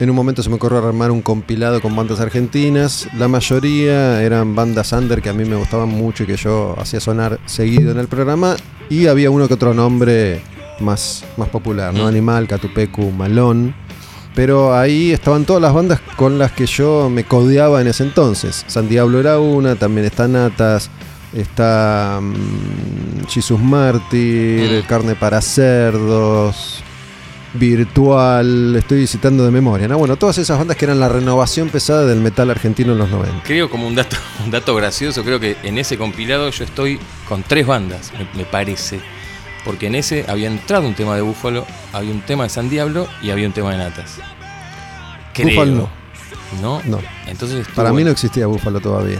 En un momento se me ocurrió armar un compilado con bandas argentinas. La mayoría eran bandas under que a mí me gustaban mucho y que yo hacía sonar seguido en el programa. Y había uno que otro nombre más, más popular, ¿no? Mm. Animal, Catupecu, Malón. Pero ahí estaban todas las bandas con las que yo me codeaba en ese entonces. San Diablo era una, también está Natas, está mm, Jesus Mártir, Mm. Carne para Cerdos, Virtual, estoy citando de memoria. ¿no? Bueno, todas esas bandas que eran la renovación pesada del metal argentino en los 90. Creo como un dato, un dato gracioso, creo que en ese compilado yo estoy con tres bandas, me, me parece. Porque en ese había entrado un tema de Búfalo, había un tema de San Diablo y había un tema de Natas. Creo. Búfalo no. No. Entonces estuvo Para mí no existía Búfalo todavía.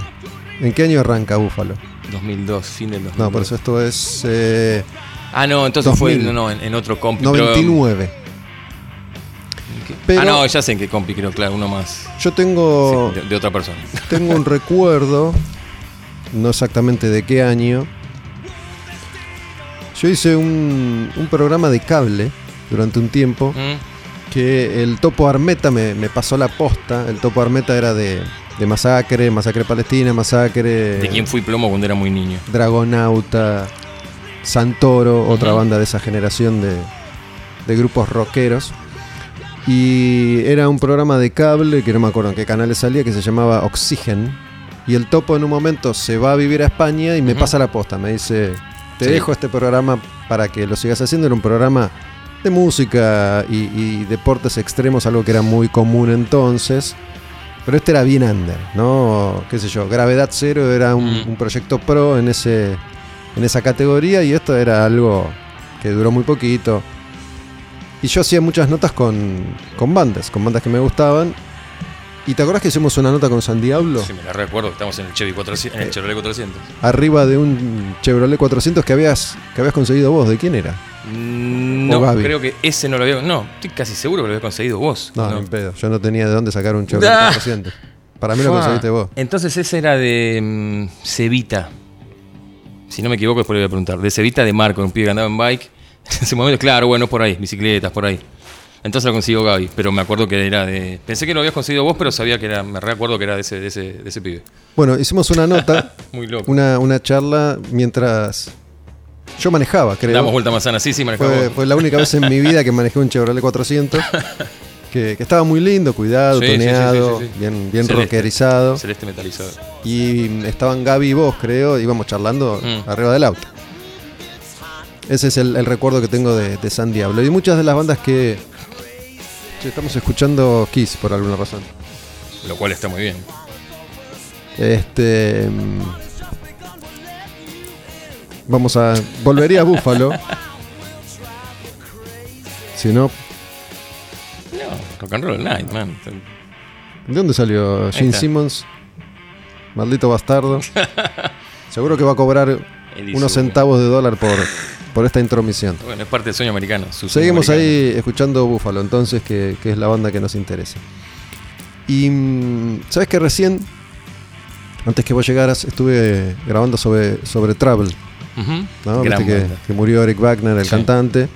¿En qué año arranca Búfalo? 2002, fin del 2002. No, por eso esto es eh, Ah, no, entonces 2000. fue no, no, en, en otro compi. pero- 99. ¿Qué? Pero- ah, no, ya sé en qué compi, creo, claro, uno más. Yo tengo, Sí, de, de otra persona. tengo un recuerdo, no exactamente de qué año. Yo hice un, un programa de cable durante un tiempo ¿Mm? que el Topo Armeta me, me pasó la posta. El Topo Armeta era de, de Masacre, Masacre Palestina, Masacre. De quién fui plomo cuando era muy niño. Dragonauta, Santoro, otra banda de esa generación de, de grupos rockeros. Y era un programa de cable, que no me acuerdo en qué canales salía, que se llamaba Oxygen. Y el topo en un momento se va a vivir a España y me pasa la posta. Me dice, te Sí. dejo este programa para que lo sigas haciendo. Era un programa de música y, y deportes extremos, algo que era muy común entonces. Pero este era bien under, ¿no? ¿Qué sé yo? Gravedad Cero era un, Mm. un proyecto pro en, ese, en esa categoría y esto era algo que duró muy poquito. Y yo hacía muchas notas con, con bandas, con bandas que me gustaban. ¿Y te acordás que hicimos una nota con San Diablo? Sí, me la recuerdo estamos en el Chevy 400, en el. Chevrolet 400. Arriba de un Chevrolet 400 que habías, que habías conseguido vos. ¿De quién era? Mm, No, creo que ese no lo había. No, estoy casi seguro que lo había conseguido vos. No, No. pedo. Yo no tenía de dónde sacar un Chevrolet Ah. 400. Para mí lo Fua. conseguiste vos. Entonces ese era de mm, Cevita. Si no me equivoco, después le voy a preguntar. De Cevita de Marco, un pibe que andaba en bike. En ese momento, claro, bueno, por ahí, bicicletas, por ahí. Entonces lo consiguió Gaby, pero me acuerdo que era de. Pensé que lo habías conseguido vos, pero sabía que era. Me recuerdo que era de ese, de ese, de ese pibe. Bueno, hicimos una nota, Muy loco. una, una charla mientras yo manejaba, creo. Damos vuelta manzana, sí, sí, manejaba Fue, la única vez en mi vida que manejé un Chevrolet 400. Que, que estaba muy lindo, cuidado, Sí, toneado, sí, sí, sí. bien, bien Celeste. rockerizado. Celeste metalizado. Y estaban Gaby y vos, creo, íbamos charlando Mm. arriba del auto. Ese es el, el recuerdo que tengo de, de San Diablo. Y muchas de las bandas que. Estamos escuchando Kiss por alguna razón. Lo cual está muy bien. Este. mm, Vamos a. Volvería a Búfalo. si no. No, rock and roll night, man. ¿De dónde salió Gene. Simmons? Maldito bastardo. Seguro que va a cobrar unos centavos de dólar por, por esta intromisión. Bueno, es parte del sueño americano. Seguimos americano. ahí escuchando Búfalo, entonces, que, que es la banda que nos interesa. Y mm, sabes que recién, antes que vos llegaras, estuve grabando sobre, sobre. Gran Viste que, murió Eric Wagner, el Sí. cantante.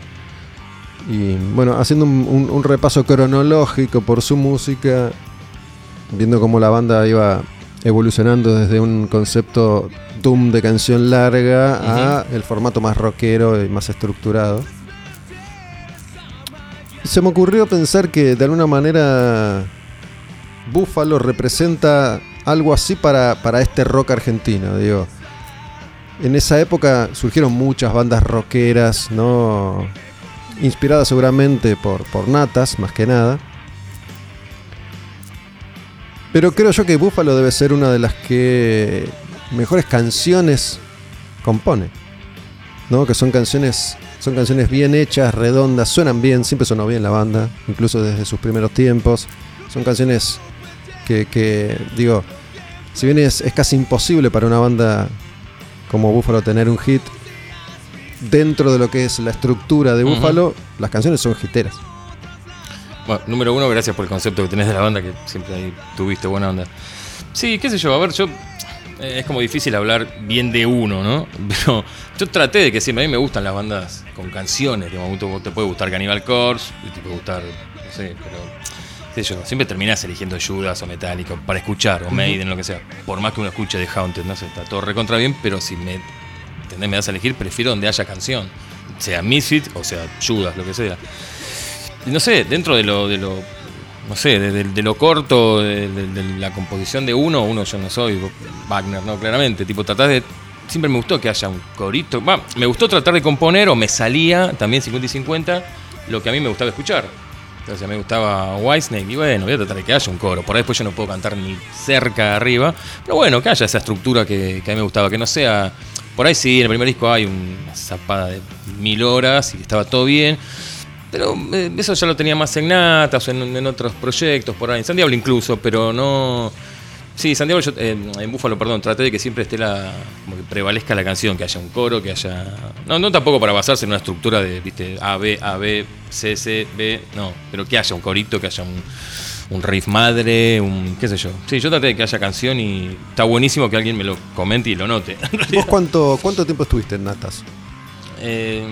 Y bueno, haciendo un, un- un repaso cronológico por su música, viendo cómo la banda iba evolucionando desde un concepto doom de canción larga a el formato más rockero y más estructurado. Se me ocurrió pensar que de alguna manera Búfalo representa algo así para, para este rock argentino, digo. en esa época surgieron muchas bandas rockeras, ¿no? Inspiradas seguramente por, por Natas, más que nada. Pero creo yo que Buffalo debe ser una de las que mejores canciones compone. ¿No? Que son canciones. Son canciones bien hechas, redondas, suenan bien, siempre sonó bien la banda, incluso desde sus primeros tiempos. Son canciones que, que, digo, si bien es, es casi imposible para una banda como Buffalo tener un hit, dentro de lo que es la estructura de Ujú. Buffalo, las canciones son hiteras. Bueno, número uno, gracias por el concepto que tenés de la banda, que siempre ahí tuviste buena onda. Sí, qué sé yo, a ver, yo. Eh, es como difícil hablar bien de uno, ¿no? Pero yo traté de que siempre a mí me gustan las bandas con canciones. De momento te puede gustar Cannibal Corpse, y te puede gustar, no sé, pero. qué sé yo, siempre terminás eligiendo Judas o Metallica para escuchar, o Maiden, lo que sea. Por más que uno escuche de Haunted, no sé, está todo recontra bien, pero si me, ¿entendés? me das a elegir, prefiero donde haya canción. Sea Misfit o sea Judas, lo que sea. Y no sé, dentro de lo, de lo no sé, de, lo corto, de, de- la composición de uno, uno yo no soy Wagner, no, claramente, tipo tratás de, siempre me gustó que haya un corito, me gustó tratar de componer o me salía también 50 y 50 lo que a mí me gustaba escuchar. Entonces a mí me gustaba Whitesnake y bueno, voy a tratar de que haya un coro. Por ahí después yo no puedo cantar ni cerca arriba. Pero bueno, que haya esa estructura que, que a mí me gustaba. Que no sea. Por ahí sí, en el primer disco hay una zapada de mil horas y estaba todo bien. Pero eh, eso ya lo tenía más en Natas o en, en otros proyectos por ahí. En San Diablo incluso, pero no. Sí, San Diablo, yo, eh, en Búfalo, perdón, traté de que siempre esté la. como que prevalezca la canción, que haya un coro, que haya. No, no tampoco para basarse en una estructura de, viste, A, B, A, B, C, C, B, no. Pero que haya un corito, que haya un, un riff madre, un. qué sé yo. Sí, yo traté de que haya canción y está buenísimo que alguien me lo comente y lo note. ¿Vos cuánto, cuánto tiempo estuviste en Natas? Eh,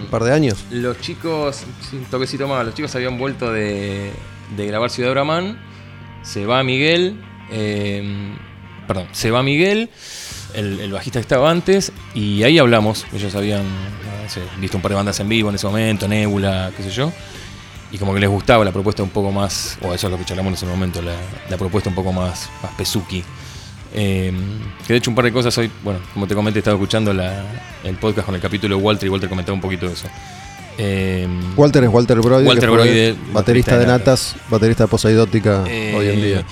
¿Un par de años? Los chicos, un toquecito más, los chicos habían vuelto de, de grabar Ciudad Bramán. Se va Miguel, eh, perdón, se va Miguel, el, el bajista que estaba antes, y ahí hablamos. Ellos habían no sé, visto un par de bandas en vivo en ese momento, Nebula, qué sé yo. Y como que les gustaba la propuesta un poco más, o eso es lo que charlamos en ese momento, la, la propuesta un poco más, más pesuki. Eh, que de hecho un par de cosas hoy, bueno, como te comenté, estaba escuchando la- el podcast con el capítulo de Walter y Walter comentaba un poquito de eso. Eh, Walter es Walter Brody, Walter baterista de Natas, baterista de Poseidótica Eh, hoy en día.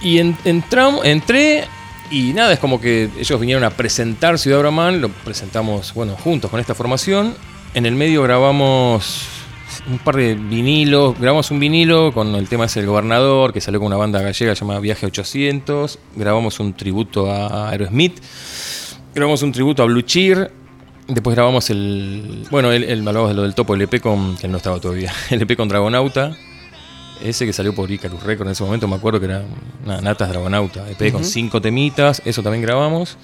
Y en, entramos, entré y nada, es como que ellos vinieron a presentar Ciudad Bramán, lo presentamos, bueno, juntos con esta formación. En el medio grabamos un par de vinilos, grabamos un vinilo con el tema ese del gobernador, que salió con una banda gallega llamada Viaje 800, grabamos un tributo a Aerosmith, grabamos un tributo a Blue Cheer, después grabamos el, bueno, el, el hablamos de lo del topo, el EP con, que no estaba todavía, el EP con Dragonauta, ese que salió por Icarus Record en ese momento, me acuerdo que era una Natas Dragonauta, EP con cinco temitas, eso también grabamos.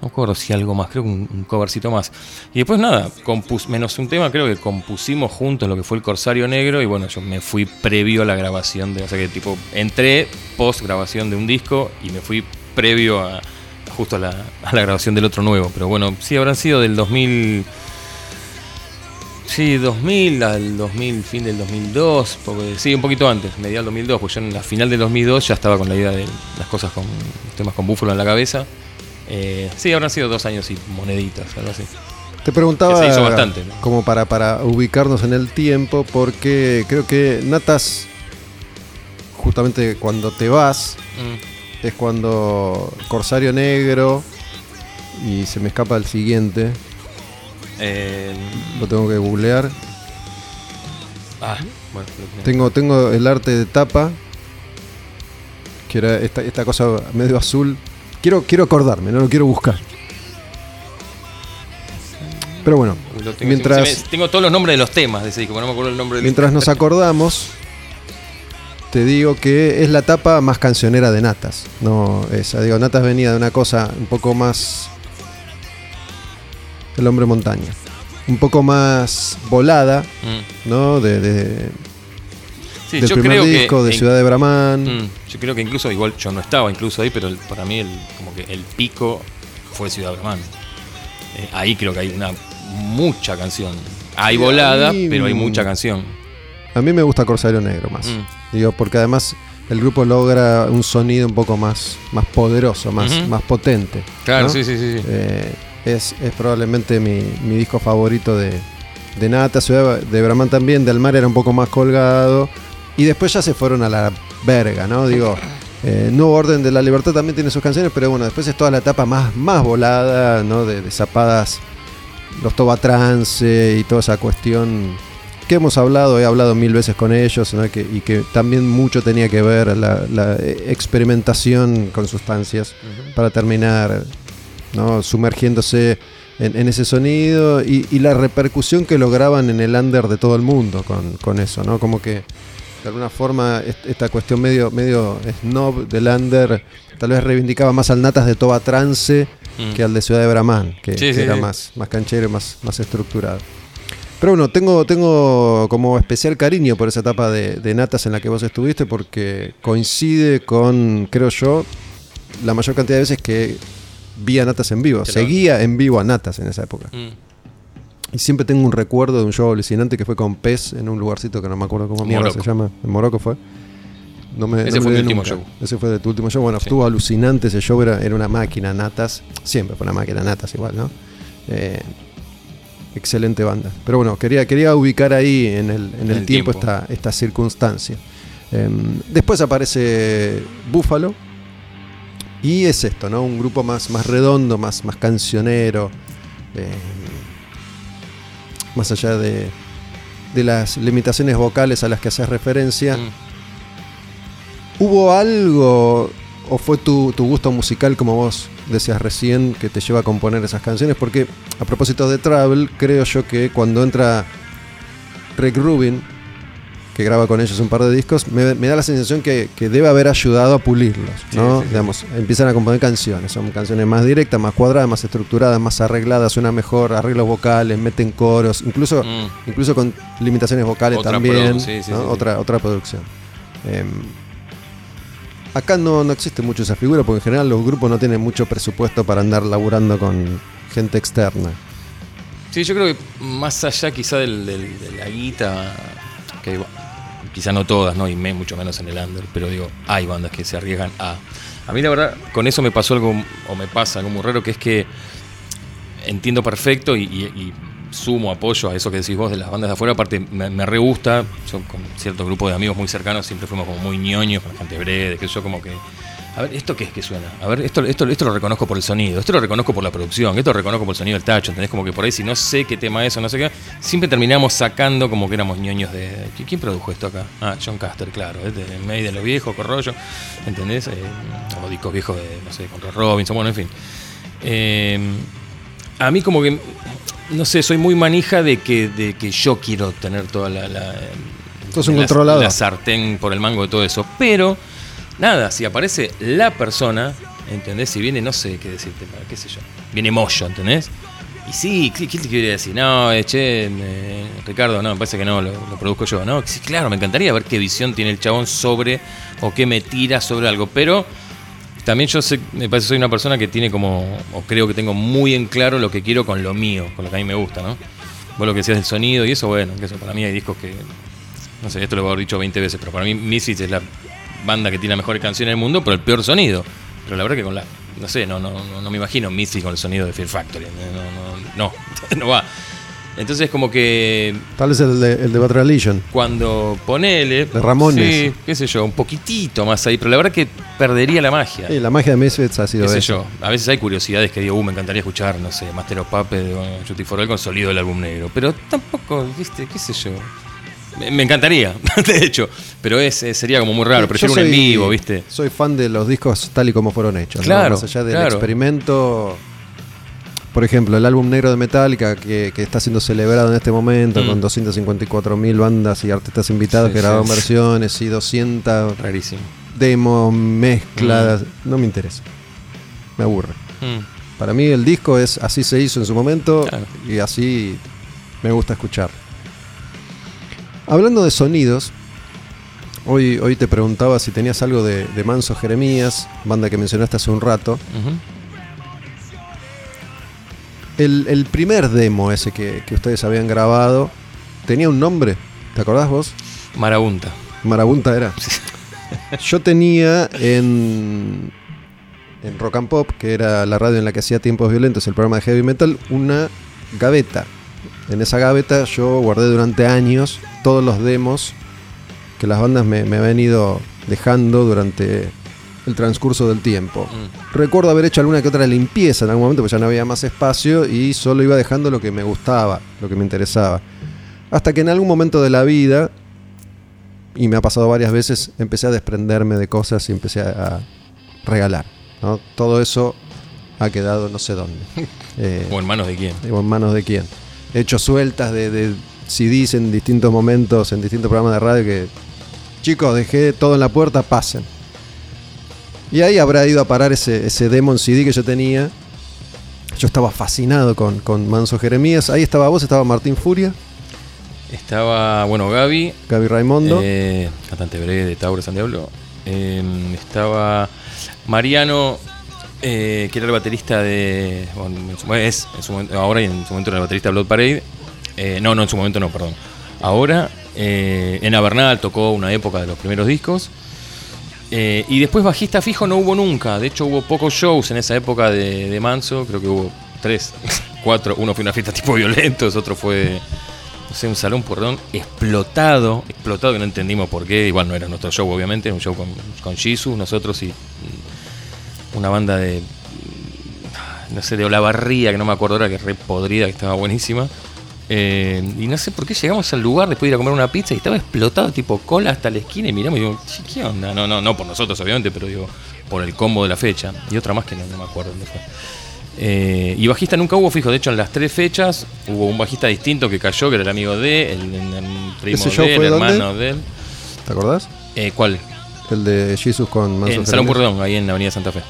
No me acuerdo si algo más, creo que un, un más. Y después nada, compus, menos un tema, creo que compusimos juntos lo que fue el Corsario Negro y bueno, yo me fui previo a la grabación de, o sea que tipo, entré post grabación de un disco y me fui previo a justo a la, a la grabación del otro nuevo. Pero bueno, sí, habrán sido del 2000... Sí, 2000 al 2000, fin del 2002, porque, sí, un poquito antes, medial 2002, pues yo en la final del 2002 ya estaba con la idea de las cosas con temas con búfalo en la cabeza. Eh, sí, habrán sido dos años y moneditas, algo así. Te preguntaba, Que se hizo bastante, ¿no? como para, para ubicarnos en el tiempo, porque creo que Natas, justamente cuando te vas, Mm. es cuando Corsario Negro, y se me escapa el siguiente, Eh, lo tengo que googlear. ah, bueno, Tengo, tengo el arte de tapa, que era esta, esta cosa medio azul. Quiero, quiero acordarme, no lo quiero buscar. Pero bueno, tengo, mientras- me- tengo todos los nombres de los temas de ese disco, no me acuerdo el nombre del mientras nos acordamos, te digo que es la tapa más cancionera de Natas. No esa, digo, Natas venía de una cosa un poco más. El hombre montaña. Un poco más volada, Mm. ¿no? De, de- Sí, del yo primer creo que disco, de en- Ciudad de Bramán. Mm, yo creo que incluso, igual yo no estaba incluso ahí, pero el- para mí el, como que el pico fue Ciudad Bramán. Eh, ahí creo que hay una mucha canción. Hay Sí, volada, mí- pero hay mucha canción. A mí me gusta Corsario Negro más. Mm. Digo, porque además el grupo logra un sonido un poco más, más poderoso, más, más potente. Claro, sí, sí. sí. Eh, es, es probablemente mi, mi disco favorito de, de Nata. Ciudad de Bramán también, del mar era un poco más colgado. Y después ya se fueron a la verga, ¿no? Digo, eh, Nuevo Orden de la Libertad también tiene sus canciones, pero bueno, después es toda la etapa más, más volada, ¿no? De, de zapadas, los Tobatrance y toda esa cuestión que hemos hablado, he hablado mil veces con ellos, ¿no? que, y que también mucho tenía que ver la, la experimentación con sustancias para terminar ¿no? sumergiéndose en, en ese sonido y, y la repercusión que lograban en el under de todo el mundo con, con eso, ¿no? Como que de alguna forma est- esta cuestión medio, medio snob del under tal vez reivindicaba más al Natas de Toba Trance Mm. que al de Ciudad de Bramán, que, Sí, que sí, era sí. más, más canchero y más, más estructurado. Pero bueno, tengo, tengo como especial cariño por esa etapa de, de Natas en la que vos estuviste porque coincide con, creo yo, la mayor cantidad de veces que vi a Natas en vivo. Seguía en vivo a Natas en esa época. Mm. Y siempre tengo un recuerdo de un show alucinante que fue con Pez en un lugarcito que no me acuerdo cómo mierda se llama. En Morocco fue. No me, Ese no fue mi último nunca. show. Ese fue de tu último show. Bueno, Sí. estuvo alucinante ese show. Era, era una máquina, Natas. Siempre fue una máquina, Natas igual, ¿no? Eh, excelente banda. Pero bueno, quería, quería ubicar ahí en el, en el, el tiempo, tiempo. Esta, esta circunstancia. Em, después aparece Búfalo. Y es esto, ¿no? Un grupo más, más redondo, más, más cancionero. eh, más allá de, de las limitaciones vocales a las que haces referencia. Mm. ¿Hubo algo o fue tu, tu gusto musical, como vos decías recién, que te lleva a componer esas canciones? Porque a propósito de Travel, creo yo que cuando entra Rick Rubin, que graba con ellos un par de discos, me, me da la sensación que, que debe haber ayudado a pulirlos, ¿no? Sí, sí, sí. Digamos, empiezan a componer canciones, son canciones más directas, más cuadradas, más estructuradas, más arregladas, suena mejor, arreglos vocales, meten coros, incluso, Mm. incluso con limitaciones vocales Otra también, otra, otra producción. Em, acá no, no existe mucho esa figura porque en general los grupos no tienen mucho presupuesto para andar laburando con gente externa. Sí, yo creo que más allá quizá del, del- de la guita, que quizá no todas, ¿no? Y me- mucho menos en el under, pero digo, hay bandas que se arriesgan a... A mí la verdad, con eso me pasó algo, o me pasa algo muy raro, que es que entiendo perfecto y, sumo apoyo a eso que decís vos de las bandas de afuera. Aparte, me, me re gusta. Yo con cierto grupo de amigos muy cercanos siempre fuimos como muy ñoños, con gente breve, que yo como que. A ver, ¿esto qué es que suena? A ver, esto, esto, esto lo reconozco por el sonido, esto lo reconozco por la producción, esto lo reconozco por el sonido del tacho, ¿entendés? Como que por ahí si no sé qué tema es o no sé qué, siempre terminamos sacando como que éramos ñoños de... ¿qui- ¿Quién produjo esto acá? Ah, John Caster, claro, es de May de los viejos, Corrollo, ¿entendés? Eh, o discos viejos de, no sé, contra Robinson, bueno, en fin. Eh, a mí como que, no sé, soy muy manija de que, de que yo quiero tener toda la... la la-. La sartén por el mango de todo eso. Pero, nada, si aparece la persona, ¿entendés? Si viene, no sé qué decirte, qué sé yo. Viene Moyo, ¿entendés? Y sí, ¿qué, te quiere decir? No, eh, che, Ricardo, no, me parece que no, lo, produzco yo. No, sí, claro, me encantaría ver qué visión tiene el chabón sobre, o qué me tira sobre algo. Pero también yo sé, me parece que soy una persona que tiene como, o creo que tengo muy en claro lo que quiero con lo mío, con lo que a mí me gusta, ¿no? Vos lo que decías del sonido y eso, bueno, que eso, para mí hay discos que, no sé, esto lo haber dicho 20 veces, pero para mí Misfits es la banda que tiene la mejor canción del mundo, pero el peor sonido. Pero la verdad que con la, no sé, no, no, no, no me imagino Misfits con el sonido de Fear Factory, no, no, no, no va. Entonces como que Tal vez el de, el de Religion. cuando ponele... De Ramones. Sí, qué sé yo, un poquitito más ahí, pero la verdad que perdería la magia. Sí, la magia de Misfits ha sido qué sé yo, a veces hay curiosidades que digo, uh, me encantaría escuchar, no sé, Master of Puppets Judy for All con sonido del álbum negro, pero tampoco, viste, qué sé yo. Me, me encantaría, de hecho, pero es, es- sería como muy raro, Yo prefiero un en vivo, viste. Soy fan de los discos tal y como fueron hechos. ¿no? Claro, Más allá del claro. experimento. Por ejemplo, el álbum negro de Metallica que, que está siendo celebrado en este momento Mm. con 254.000 bandas y artistas invitados Sí, que sí, grabaron sí. versiones y 200 Rarísimo. demos, mezclas. No me interesa. Me aburre. Mm. Para mí el disco es así se hizo en su momento Claro. y así me gusta escuchar. Hablando de sonidos, hoy, hoy te preguntaba si tenías algo de, de Manso Jeremías, banda que mencionaste hace un rato. El primer demo ese que, que ustedes habían grabado tenía un nombre, ¿te acordás vos? Marabunta. Marabunta era. yo tenía en, en Rock and Pop, que era la radio en la que hacía Tiempos Violentos, el programa de heavy metal, una gaveta. En esa gaveta yo guardé durante años todos los demos que las bandas me, me habían ido dejando durante el transcurso del tiempo. Recuerdo haber hecho alguna que otra limpieza en algún momento, porque ya no había más espacio y solo iba dejando lo que me gustaba, lo que me interesaba. Hasta que en algún momento de la vida, y me ha pasado varias veces, empecé a desprenderme de cosas y empecé a, regalar. ¿no? Todo eso ha quedado no sé dónde. Eh, ¿O en manos de quién? Digo, ¿en manos de quién? He hecho sueltas de, de CDs en distintos momentos, en distintos programas de radio que, chicos, dejé todo en la puerta, pasen. Y ahí habrá ido a parar ese, ese Demon CD que yo tenía. Yo estaba fascinado con, con Manso Jeremías. Ahí estaba vos, estaba Martín Furia, Estaba, bueno, Gaby, Gaby Raimondo. eh, cantante breve de Tauro San Diablo. Eh, estaba Mariano, eh, que era el baterista de. bueno, es, en su momento- ahora y en su momento era el baterista de Blood Parade. Eh, no, no, en su momento no, perdón. Ahora, eh, en Avernal tocó una época de los primeros discos. Y después bajista fijo no hubo nunca. De hecho, hubo pocos shows en esa época de, de Manso. Creo que hubo tres, cuatro. Uno fue una fiesta tipo violentos, otro fue, no sé, un salón perdón, explotado. Explotado que no entendimos por qué. Igual no era nuestro show, obviamente. Era un show con, con Jesus, nosotros y una banda de. No sé, de Olavarría, que no me acuerdo ahora, que es re podrida, que estaba buenísima. Eh, y no sé por qué llegamos al lugar después de ir a comer una pizza y estaba explotado, tipo cola hasta la esquina. Y miramos y digo, "Che, ¿qué onda? No, no, no por nosotros, obviamente, pero digo, por el combo de la fecha. Y otra más que no, no me acuerdo dónde fue. Eh, y bajista nunca hubo fijo, de hecho en las tres fechas hubo un bajista distinto que cayó, que era el amigo de, el, el- el primo ¿Ese show de, el fue dónde? hermano de él. ¿Te acordás? Eh, ¿Cuál? El de Jesus con Manso en Salón. Purredón, ahí en Avenida Santa Fe.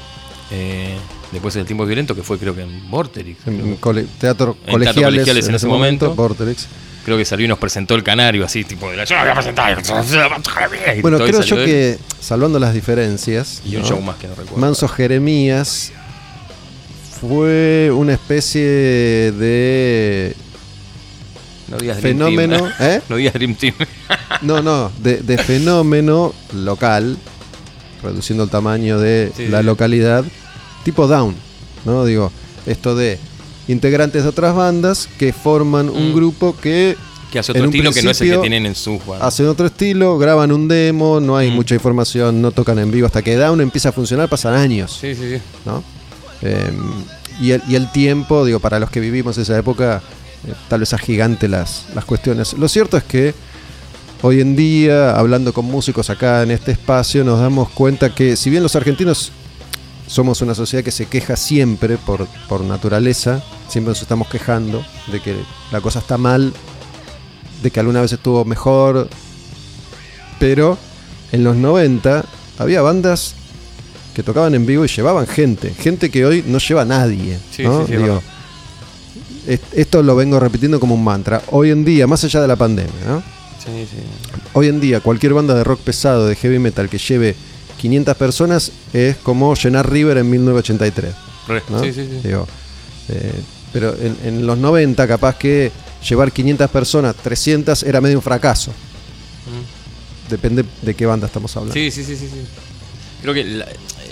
Eh, después el tiempo violento, que fue creo que en Vorterix. En creo. cole- teatro En colegiales, Teatro Colegiales en ese momento. Vorterix. Creo que salió y nos presentó el canario así, tipo de la yo voy a presentar. Bueno, creo yo que, salvando las diferencias, Y un ¿no? show más que no recuerdo. Manso Jeremías fue una especie de no digas Dream fenómeno, Team. ¿eh? No digas Dream Team. No, no, de, de fenómeno local, reduciendo el tamaño de Sí, la sí. localidad, tipo down, ¿no? Digo, esto de integrantes de otras bandas que forman un Mm. grupo que que hace otro estilo que no es el que tienen en sus bandas. hacen otro estilo, graban un demo, no hay Mm. mucha información, no tocan en vivo hasta que down empieza a funcionar, pasan años. Sí, sí, sí. ¿no? Eh, y, el, y el tiempo, digo, para los que vivimos esa época, eh, tal vez agigante las, las cuestiones. Lo cierto es que hoy en día, hablando con músicos acá en este espacio, nos damos cuenta que si bien los argentinos somos una sociedad que se queja siempre por, por naturaleza, siempre nos estamos quejando de que la cosa está mal, de que alguna vez estuvo mejor, pero en los 90 había bandas que tocaban en vivo y llevaban gente, gente que hoy no lleva a nadie. Sí, ¿no? sí, sí, es Digo, verdad. es- esto lo vengo repitiendo como un mantra. Hoy en día, más allá de la pandemia, ¿no? Sí, sí. hoy en día cualquier banda de rock pesado, de heavy metal que lleve 500 personas es como llenar River en 1983. Re. ¿no? Sí, sí, sí. Digo, eh, pero en, en los 90 capaz que llevar 500 personas, 300 era medio un fracaso. Depende de qué banda estamos hablando. Sí, sí, sí, sí, sí. Creo que la-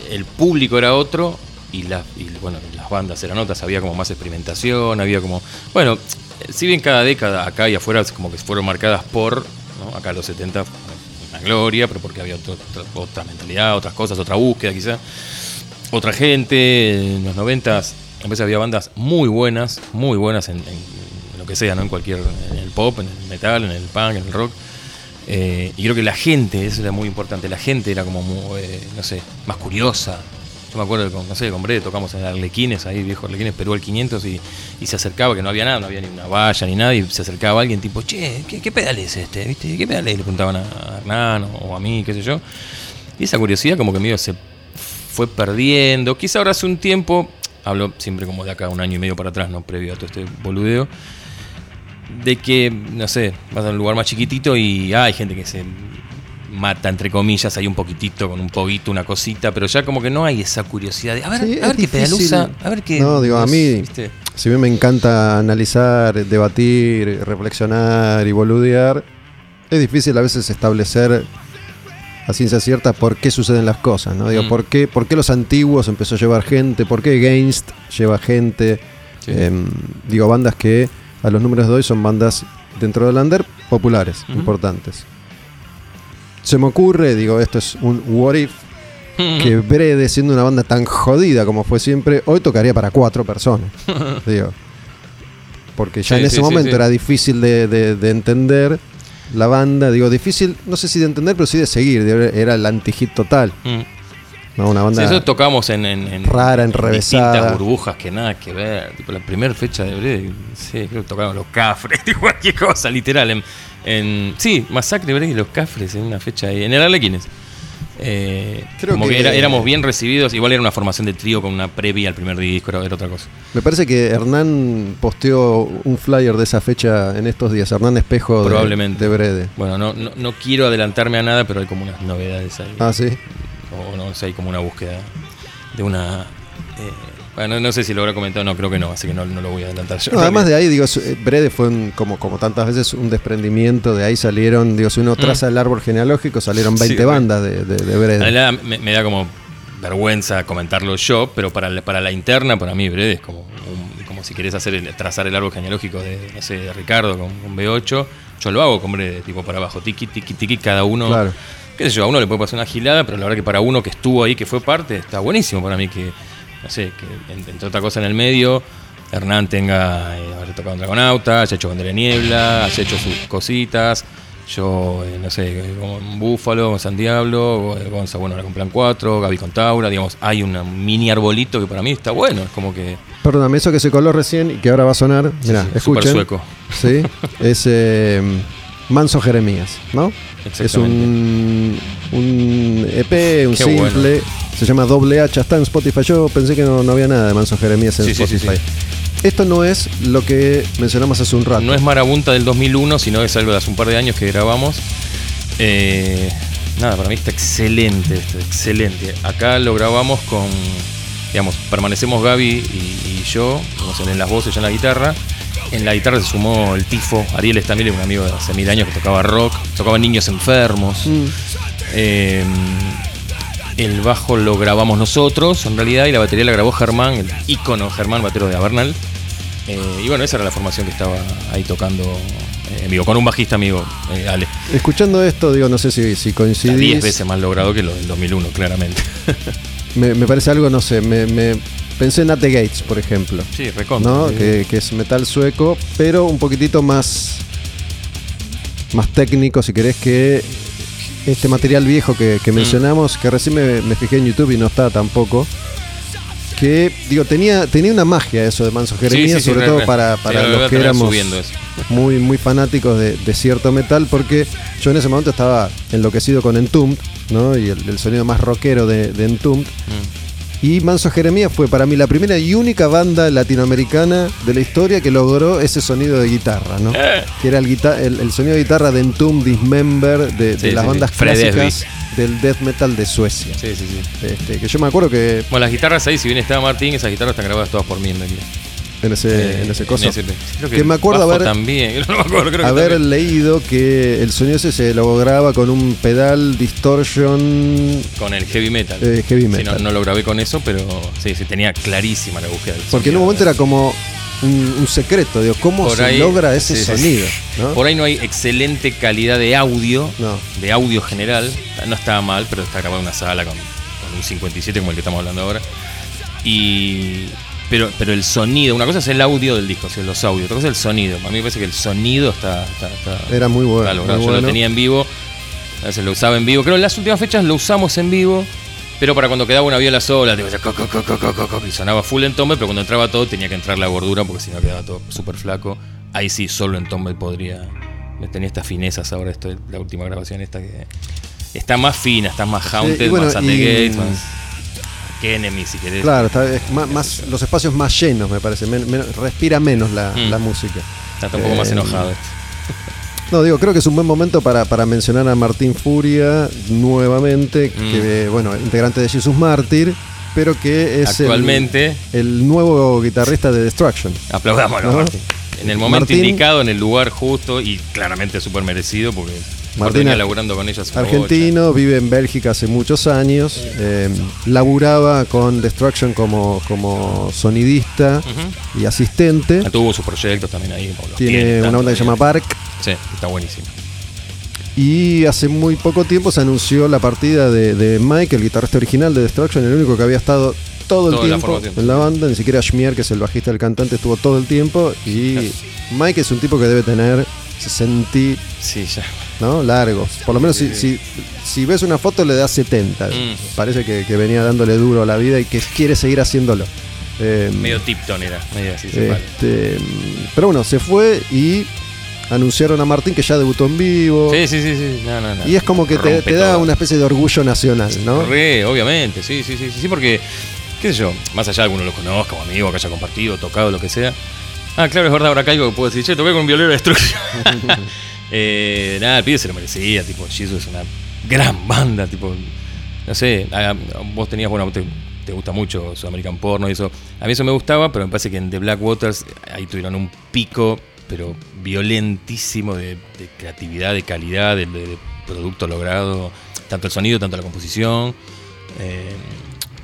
el público era otro y, la, y, bueno, las bandas eran otras, había como más experimentación, había como... Bueno, si bien cada década acá y afuera como que fueron marcadas por, ¿no? acá los 70 fue gloria, pero porque había otro- otra, mentalidad, otras cosas, otra búsqueda quizá, otra gente, en los 90 a veces había bandas muy buenas, muy buenas en, lo que sea, ¿no? En cualquier, en el pop, en el metal, en el punk, en el rock. Eh, y creo que la gente, eso era muy importante, la gente era como, eh, no sé, más curiosa. Yo me acuerdo con, no sé, con Brede tocamos en Arlequines, ahí viejo Arlequines, Perú al 500 y, y se acercaba, que no había nada, no había ni una valla ni nada, y se acercaba alguien tipo, che, ¿qué, qué pedal es este? ¿Viste? ¿Qué pedal es? Le preguntaban a Hernán o, o a mí, qué sé yo. Y esa curiosidad como que medio se fue perdiendo. Quizá ahora hace un tiempo, hablo siempre como de acá un año y medio para atrás, no previo a todo este boludeo, de que, no sé, vas a un lugar más chiquitito y hay gente que se mata, entre comillas, hay un poquitito, con un poquito, una cosita, pero ya como que no hay esa curiosidad de, a ver, Sí, a ver qué pedal difícil. usa, a ver qué... No, digo, a mí- ¿viste? Si bien me encanta analizar, debatir, reflexionar y boludear, es difícil a veces establecer a ciencia cierta por qué suceden las cosas, ¿no? Digo, Mm. ¿por, qué, ¿por qué los antiguos empezó a llevar gente? ¿Por qué Gainst lleva gente? Sí. Em, digo, bandas que a los números de hoy son bandas dentro del under populares, importantes. Se me ocurre, digo, esto es un what if, que Brede, siendo una banda tan jodida como fue siempre, hoy tocaría para cuatro personas. digo. Porque ya Sí, en ese sí, momento sí. era difícil de, de- de entender la banda. Digo, difícil, no sé si de entender, pero sí de seguir. Era el anti-hit total. Mm. ¿no? Una banda. eso tocamos en, en, en- Rara, en enrevesada. distintas burbujas que nada que ver. Tipo, la primera fecha de Brede, sí, creo que tocamos los cafres, cualquier cosa, literal. En, en- sí, Masacre Brede y los cafres en una fecha ahí, en el Arlequines. Eh, Creo como que- que, era- éramos bien recibidos, igual era una formación de trío con una previa al primer disco, era, era otra cosa. Me parece que Hernán posteó un flyer de esa fecha en estos días. Hernán Espejo de- Probablemente. de Brede. Bueno, no, no, no quiero adelantarme a nada, pero hay como unas novedades ahí. Ah, sí. O no sé, hay como una búsqueda de una. eh, bueno, no sé si lo habrá comentado, no, creo que no, así que no, no lo voy a adelantar yo. No, además de ahí, digo, eh, Brede fue un- como, como tantas veces un desprendimiento. De ahí salieron, digo, si uno traza el árbol genealógico, salieron Mm. Sí, 20 re. bandas de, de, Brede. realidad me, me da como vergüenza comentarlo yo, pero para, la- para la interna, para mí, Brede es como, un- como si querés hacer el- trazar el árbol genealógico de, no sé, de Ricardo con, con B8. Yo lo hago con Brede, tipo para abajo, tiki, tiki, tiki, cada uno. Claro. Qué sé yo, a uno le puede pasar una gilada, pero la verdad que para uno que estuvo ahí, que fue parte, está buenísimo para mí que, no sé, que en- entre otra cosa en el medio, Hernán tenga, eh, haber tocado en Dragonauta, haya hecho Bandera de Niebla, haya hecho sus cositas, yo, eh, no sé, con Búfalo, con San Diablo, eh, Gonza, bueno, ahora con Plan 4, Gaby con Taura, digamos, hay un mini arbolito que para mí está bueno, es como que... Perdóname, eso que se coló recién y que ahora va a sonar. Mirá, sí, súper escuchen. sueco. Sí, es eh, Manso Jeremías, ¿no? Es un, un EP, un Qué simple. bueno. Se llama Doble H, está en Spotify. Yo pensé que no, no había nada de Manso Jeremías en Sí, sí, sí, Spotify. Esto no es lo que mencionamos hace un rato. No es Marabunta del 2001, sino es algo de hace un par de años que grabamos. Eh, nada, para mí está excelente, esto, excelente. Acá lo grabamos con, digamos, permanecemos Gaby y, y yo, en las voces y en la guitarra. En la guitarra se sumó el Tifo, Ariel Estamile, un amigo de hace mil años que tocaba rock, tocaba niños enfermos. Mm. Eh, el bajo lo grabamos nosotros, en realidad, y la batería la grabó Germán, el ícono Germán, batero de Avernal. Eh, y bueno, esa era la formación que estaba ahí tocando eh, en vivo, con un bajista amigo, eh, Ale. Escuchando esto, digo, no sé si, si coincidís. 10 veces más logrado que lo del 2001, claramente. Me, me parece algo, no sé, me, me pensé en At the Gates, por ejemplo. sí, recontra. ¿no? Sí. Que, que es metal sueco, pero un poquitito más, más técnico, si querés, que este material viejo que, Mm. que mencionamos, que recién me, me fijé en YouTube y no está tampoco. Que, digo, tenía, tenía una magia eso de Manso Jeremías, sí, sí, sobre re, todo re. para, para los que éramos muy, muy fanáticos de, de cierto metal, porque yo en ese momento estaba enloquecido con Entombed, ¿no? Y el, el sonido más rockero de, de Entombed. Mm. Y Manso Jeremías fue para mí la primera y única banda latinoamericana de la historia que logró ese sonido de guitarra, ¿no? Eh. Que era el, guita- el, el sonido de guitarra de Entombed, Dismember, de, de Sí, las sí, bandas sí. Clásicas del death metal de Suecia. Sí, sí, sí. Este, que yo me acuerdo que Bueno, las guitarras ahí, si bien estaba Martín, esas guitarras están grabadas todas por mí en realidad. En ese, Eh, en ese coso, creo Que me acuerdo haber- también, no me acuerdo, creo haber leído que el sonido ese se lograba con un pedal distortion con el heavy metal. Eh, heavy Sí, metal. no, no lo grabé con eso, pero sí, sí, tenía clarísima la búsqueda. del Porque en un momento era como un, un secreto, digo, ¿cómo Por se ahí- logra ese sí, sí, sonido? sí. ¿no? Por ahí no hay excelente calidad de audio, No. de audio general. No estaba mal, pero está grabado en una sala con, con un 57 como el que estamos hablando ahora. Y pero, pero el sonido, una cosa es el audio del disco, o sea, los audios, otra cosa es el sonido. A mí me parece que el sonido está, está, está- Era muy bueno, está Yo lo tenía en vivo, a veces lo usaba en vivo. Creo que en las últimas fechas lo usamos en vivo. Pero para cuando quedaba una viola sola, tipo, co, co, co, co, co, co, co, y sonaba full en tombe, pero cuando entraba todo tenía que entrar la gordura porque si no quedaba todo súper flaco. Ahí sí, solo en tombe podría. Tenía estas finezas ahora, esto, la última grabación esta que está más fina, está más haunted, bueno, más at the gates, más que enemy si querés. Claro, está, es más, más- los espacios más llenos, me parece. men- men- respira menos la, Mm. la música. Está un poco más Eh, enojado. No, digo, creo que es un buen momento para, para mencionar a Martín Furia nuevamente, Mm. que, bueno, integrante de Jesus Martyr, pero que es el- Actualmente, el, nuevo guitarrista de Destruction. aplaudámoslo, ¿No? Martín. En el momento Martín- indicado, en el lugar justo y claramente súper merecido porque Martín venía laburando con hace argentino, vive en Bélgica hace muchos años. eh, laburaba con Destruction como, como sonidista y asistente. bocha. Tuvo sus proyectos también ahí. Tiene una banda que se llama Bark. Sí, está buenísimo. Y hace muy poco tiempo se anunció la partida de, de Mike, el guitarrista original de Destruction, el único que había estado todo el tiempo en la banda, ni siquiera Schmier, que es el bajista del cantante, estuvo todo el tiempo. Y Mike es un tipo que debe tener 60 Sí, ya. ¿No? largos. Por lo menos si, si, si ves una foto le da 70. Mm. Parece que, que venía dándole duro a la vida y que quiere seguir haciéndolo. Eh, Medio Tipton era, medio así. vale. este, pero bueno, se fue y anunciaron a Martín que ya debutó en vivo. Sí, sí, sí, sí. No, no, no. Y es como que te, da todo. una especie de orgullo nacional, ¿no? Re, obviamente, sí, sí, sí, sí, porque, qué sé yo, más allá de que uno lo conozca, o amigo, que haya compartido, tocado, lo que sea. Ah, claro, es verdad, ahora caigo que puedo decir, che, toqué con un violero de destrucción. eh, nada, el pibe se lo merecía, tipo, Jesus es una gran banda, tipo, no sé, ah, vos tenías, bueno, te, te gusta mucho su American Porno y eso. A mí eso me gustaba, pero me parece que en The Black Waters ahí tuvieron un pico, pero violentísimo de, de creatividad, de calidad, de, producto logrado, tanto el sonido, tanto la composición. Eh,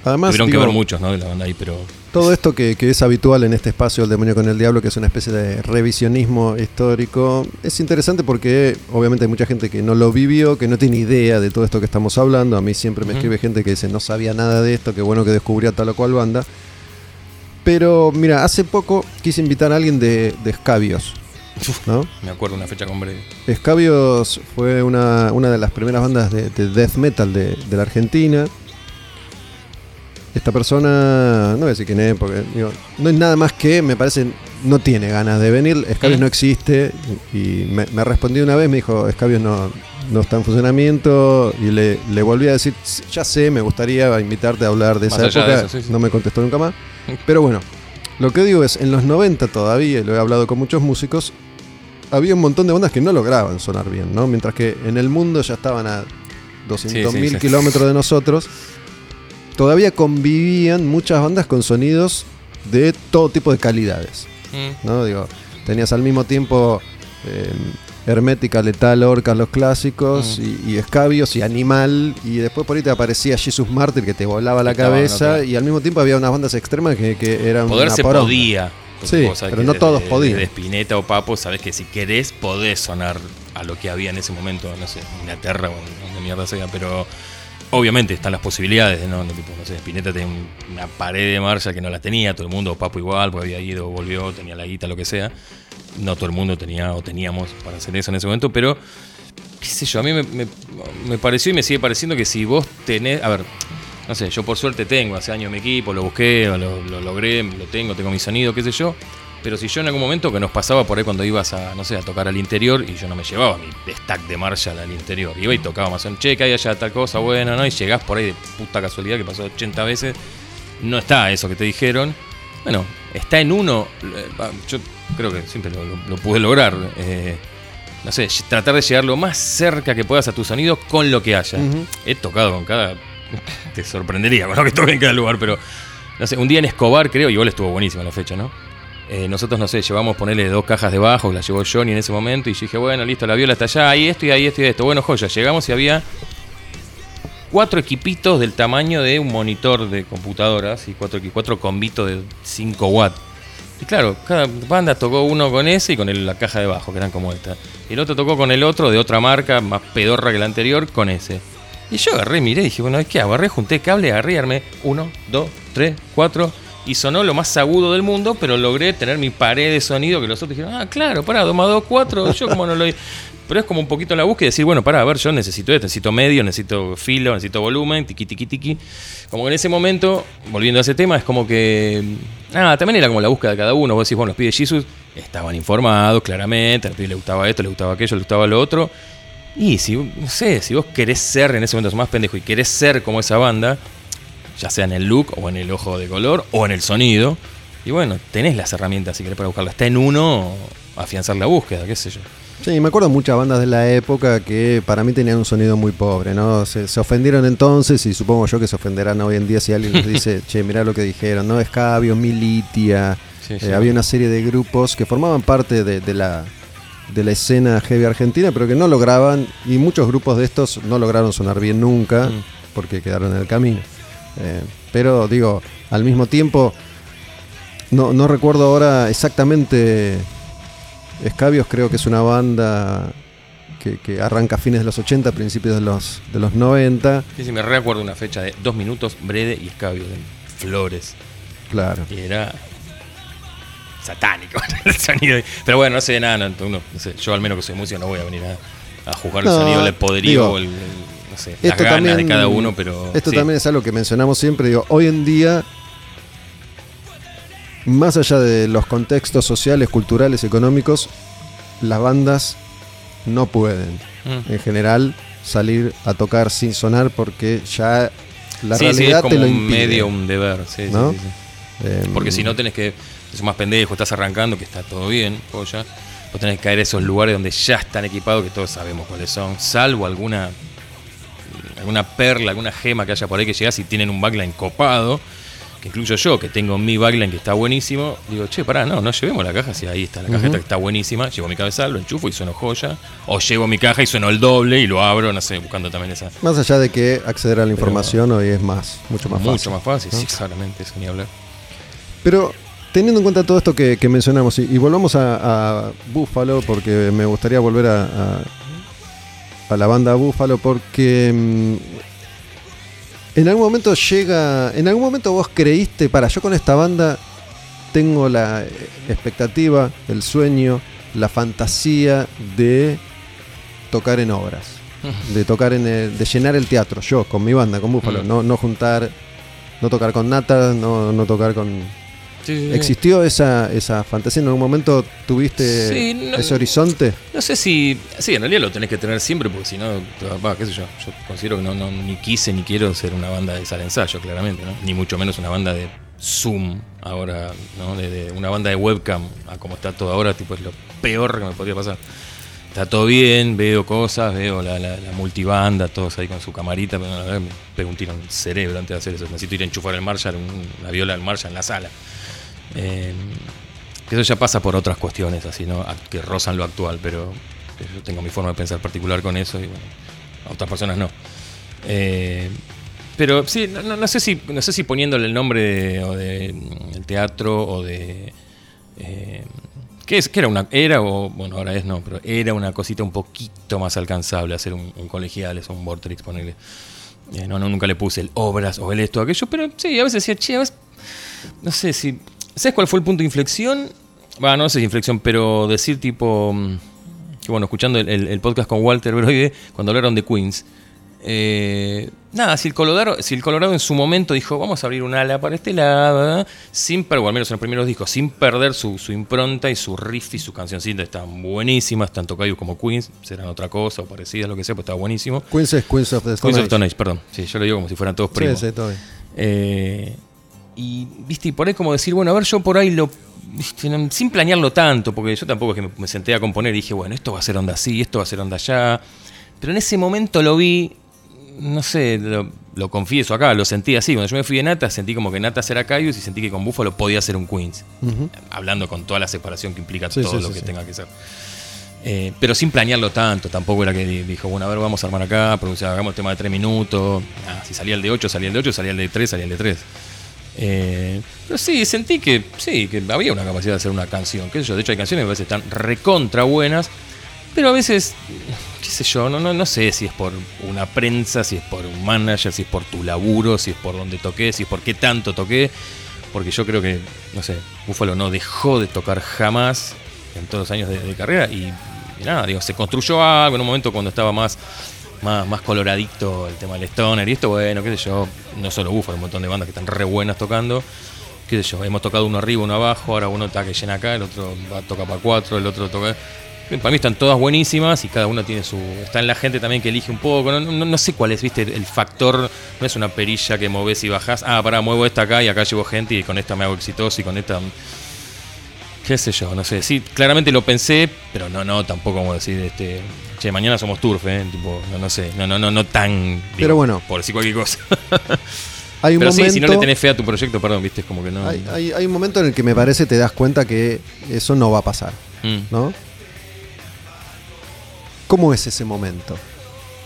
Además, tuvieron que ver muchos, ¿no? De la banda ahí, pero todo esto que, que es habitual en este espacio El Demonio con el Diablo, que es una especie de revisionismo histórico, es interesante porque obviamente hay mucha gente que no lo vivió, que no tiene idea de todo esto que estamos hablando. A mí siempre me escribe gente que dice no sabía nada de esto, qué bueno que descubría tal o cual banda. Pero mira, hace poco quise invitar a alguien de, de Escabios, ¿no? me acuerdo una fecha con Brady. Escabios fue una, una de las primeras bandas de, de death metal de, de la Argentina. Esta persona, no voy a decir quién es, porque digo, no es nada más que, me parece, no tiene ganas de venir. Escabios Mm. no existe. Y me, me respondió una vez, me dijo, Escabios no, no está en funcionamiento. Y le, le volví a decir, ya sé, me gustaría invitarte a hablar de Más esa época. de eso, sí, sí. No me contestó nunca más. Pero bueno, lo que digo es, en los 90 todavía, y lo he hablado con muchos músicos, había un montón de bandas que no lograban sonar bien, ¿no? Mientras que en el mundo ya estaban a 200.000 Sí, sí, sí. kilómetros de nosotros, todavía convivían muchas bandas con sonidos de todo tipo de calidades, Mm. ¿no? Digo, tenías al mismo tiempo eh, Hermética, Letal, Orcas, los clásicos, y, y Escabios y Animal, y después por ahí te aparecía Jesus Martyr que te volaba la Estaba, cabeza, y al mismo tiempo había unas bandas extremas que, que eran Poder se poronga. podía. Sí, pero no todos podían. De Spinetta o Papo, sabés que si querés podés sonar a lo que había en ese momento, no sé, Inglaterra o en donde mierda sea, pero obviamente están las posibilidades de no, sé, Spinetta tenía un- una pared de marcha que no la tenía, todo el mundo, Papo igual, porque había ido, volvió, tenía la guita, lo que sea. No todo el mundo tenía o teníamos para hacer eso en ese momento, pero qué sé yo, a mí me, me- pareció y me sigue pareciendo que si vos tenés, a ver, no sé, yo por suerte tengo, hace años mi equipo, lo busqué, lo logré, lo tengo, tengo mi sonido, qué sé yo, pero si yo en algún momento que nos pasaba por ahí cuando ibas a, no sé, a tocar al interior y yo no me llevaba mi stack de Marshall al interior, iba y tocaba más un cheque, hay allá tal cosa, buena, ¿no? Y llegás por ahí de puta casualidad que pasó 80 veces, no está eso que te dijeron, bueno, está en uno, eh, yo creo que siempre lo, lo- lo pude lograr. eh, no sé, tratar de llegar lo más cerca que puedas a tu sonido con lo que haya. He tocado con cada. Te sorprendería con lo que toque en cada lugar, pero. No sé, un día en Escobar, creo, igual estuvo buenísima la fecha, ¿no? Eh, nosotros, no sé, llevamos ponerle dos cajas de bajo, que la llevó Johnny en ese momento, y dije, bueno, listo, la viola está allá, ahí esto y ahí esto y esto. Bueno, joya, llegamos y había cuatro equipitos del tamaño de un monitor de computadoras y cuatro, cuatro combitos de 5 watts. Y claro, cada banda tocó uno con ese y con la caja de bajo, que eran como esta. El otro tocó con el otro de otra marca, más pedorra que la anterior, con ese. Y yo agarré, miré dije, bueno, ¿qué hago? Agarré, junté cable, agarré armé uno, dos, tres, cuatro. Y sonó lo más agudo del mundo, pero logré tener mi pared de sonido que los otros dijeron, ah, claro, pará, dos más dos, cuatro, yo como no lo... Pero es como un poquito la búsqueda y decir, bueno, pará, a ver, yo necesito esto, necesito medio, necesito filo, necesito volumen, tiqui, tiqui, tiqui. Como que en ese momento, volviendo a ese tema, es como que. Ah, también era como la búsqueda de cada uno. Vos decís, bueno, los pibes Jesus estaban informados claramente, a los pibes le gustaba esto, le gustaba aquello, le gustaba lo otro. Y si, no sé, si vos querés ser en ese momento sos más pendejo y querés ser como esa banda, ya sea en el look o en el ojo de color o en el sonido, y bueno, tenés las herramientas si querés para buscarla. Está en uno afianzar la búsqueda, qué sé yo. Sí, me acuerdo muchas bandas de la época que para mí tenían un sonido muy pobre, ¿no? Se, se ofendieron entonces y supongo yo que se ofenderán hoy en día si alguien les dice, che, mirá lo que dijeron, ¿no? Escabio, Militia, Sí, eh, había una serie de grupos que formaban parte de, de la de la escena heavy argentina, pero que no lograban, y muchos grupos de estos no lograron sonar bien nunca, Mm. porque quedaron en el camino. Eh, pero digo, al mismo tiempo, no, no recuerdo ahora exactamente, Escabios creo que es una banda que, que arranca a fines de los 80, principios de los, de los 90, Sí, sí, me recuerdo una fecha de dos minutos, Brede y Escabio, en Flores. claro. Y era satánico el sonido. Pero bueno, no sé nada, no, uno, no sé, yo al menos que soy músico no voy a venir a, a juzgar No, el sonido, el poderío, digo, o el, el- no sé, las Esto ganas también, de cada uno, pero... Esto sí. también es algo que mencionamos siempre. Digo, hoy en día, más allá de los contextos sociales, culturales, económicos, las bandas no pueden, Mm. en general, salir a tocar sin sonar porque ya la sí, sí, es realidad como te lo un impide. medio, un deber, ¿No? Eh, Porque si no tenés que, es más pendejo, estás arrancando, que está todo bien, ya vos tenés que caer a esos lugares donde ya están equipados, que todos sabemos cuáles son, salvo alguna alguna perla, alguna gema que haya por ahí que llegás y tienen un backline copado, que incluyo yo, que tengo mi backline que está buenísimo, digo, che, pará, no, no llevemos la caja, si ahí está la cajeta que está buenísima, llevo mi cabezal, lo enchufo y sueno joya, o llevo mi caja y sueno el doble y lo abro, no sé, buscando también esa... Más allá de que acceder a la información hoy es más, mucho más mucho fácil. más fácil, ¿no? sí, claramente, eso ni hablar. Pero teniendo en cuenta todo esto que, que mencionamos, y, y volvamos a, a Buffalo, porque me gustaría volver a, a- a la banda Buffalo, porque mm, en algún momento llega, en algún momento vos creíste, para yo con esta banda tengo la expectativa, el sueño, la fantasía de tocar en obras. De tocar en el- de llenar el teatro, yo, con mi banda, con Buffalo, Mm. no, no juntar, no tocar con Nata, no, no tocar con, Sí. ¿Existió esa, esa fantasía? ¿En algún momento tuviste Sí, no- ese horizonte? No sé si. Sí, en realidad lo tenés que tener siempre, porque si no, qué sé yo. Yo considero que no, no- ni quise ni quiero ser una banda de sala de ensayo, claramente, ¿no? Ni mucho menos una banda de Zoom ahora, ¿no? De, de una banda de webcam, a como está todo ahora, tipo, es lo peor que me podría pasar. Está todo bien, veo cosas, veo la, la- la multibanda, todos ahí con su camarita, pero la verdad me pego un tiro en el cerebro antes de hacer eso. Necesito ir a enchufar el Marshall, un- la viola del Marshall en la sala. Eh, que eso ya pasa por otras cuestiones, así, ¿no? Que rozan lo actual, pero yo tengo mi forma de pensar particular con eso y bueno, a otras personas no. Eh, pero sí, no, sé si no sé si poniéndole el nombre de, o de mm, el teatro o de eh, ¿qué es? ¿Qué era una era o bueno ahora es no, pero era una cosita un poquito más alcanzable hacer un, un colegiales o un Vortex ponerle. Eh, no, no, nunca le puse el obras o el esto o aquello, pero sí, a veces decía, che, a veces no sé si. ¿Sabes cuál fue el punto de inflexión? Bueno, no sé si inflexión, pero decir tipo. mm, Que bueno, escuchando el, el- el podcast con Walter Broide, cuando hablaron de Queens. eh, nada, si el, Colorado, si el Colorado en su momento dijo, vamos a abrir un ala para este lado, sin perder, o al menos en los primeros discos, sin perder su, su impronta y su riff y sus cancioncitas están buenísimas, tanto Cayus como Queens, serán otra cosa o parecidas, lo que sea, pues estaba buenísimo. Queens es Queens of the Stone Queens of. Stone Age, perdón. Sí, yo lo digo como si fueran todos primos. Sí, sí, todo. Eh, y, viste, y por ahí como decir, bueno, a ver, yo por ahí lo. viste, sin planearlo tanto, porque yo tampoco es que me, senté a componer y dije, bueno, esto va a ser onda así, esto va a ser onda allá. Pero en ese momento lo vi, no sé, lo, lo confieso acá, lo sentí así. Cuando yo me fui de Nata, sentí como que Nata era Caius y sentí que con Buffalo podía ser un Queens. Hablando con toda la separación que implica Sí, todo sí, lo sí, que tenga que ser. Eh, pero sin planearlo tanto, tampoco era que di- dijo, bueno, a ver, vamos a armar acá, producir, hagamos el tema de 3 minutos. Ah, si salía el de 8, salía el de 8, salía el de 3, salía el de 3. Eh, pero sí, sentí que sí, que había una capacidad de hacer una canción. Qué sé de hecho hay canciones que a veces están recontra buenas, pero a veces, qué sé yo, no, no, no sé si es por una prensa, si es por un manager, si es por tu laburo, si es por donde toqué, si es por qué tanto toqué. Porque yo creo que, no sé, Buffalo no dejó de tocar jamás en todos los años de, de carrera y, y nada, digo, se construyó algo en un momento cuando estaba más, más, más coloradito el tema del Stoner y esto, bueno, qué sé yo, no solo Buffalo, un montón de bandas que están re buenas tocando, qué sé yo, hemos tocado uno arriba, uno abajo, ahora uno está que llena acá, el otro va, toca para cuatro, el otro toca... Para mí están todas buenísimas y cada una tiene su... Está en la gente también que elige un poco, no, no- no sé cuál es, viste, el factor, no es una perilla que moves y bajás, ah, pará, muevo esta acá y acá llevo gente y con esta me hago exitoso y con esta... qué sé yo, no sé, sí, claramente lo pensé, pero no, no, tampoco como decir, este, che, mañana somos turf, eh, tipo, no, no sé, no, no, no, no tan... digo, Pero bueno. Por decir cualquier cosa. Hay un pero momento, sí, si no le tenés fe a tu proyecto, perdón, viste, es como que no... hay, hay- hay un momento en el que me parece te das cuenta que eso no va a pasar, Mm. ¿no? ¿Cómo es ese momento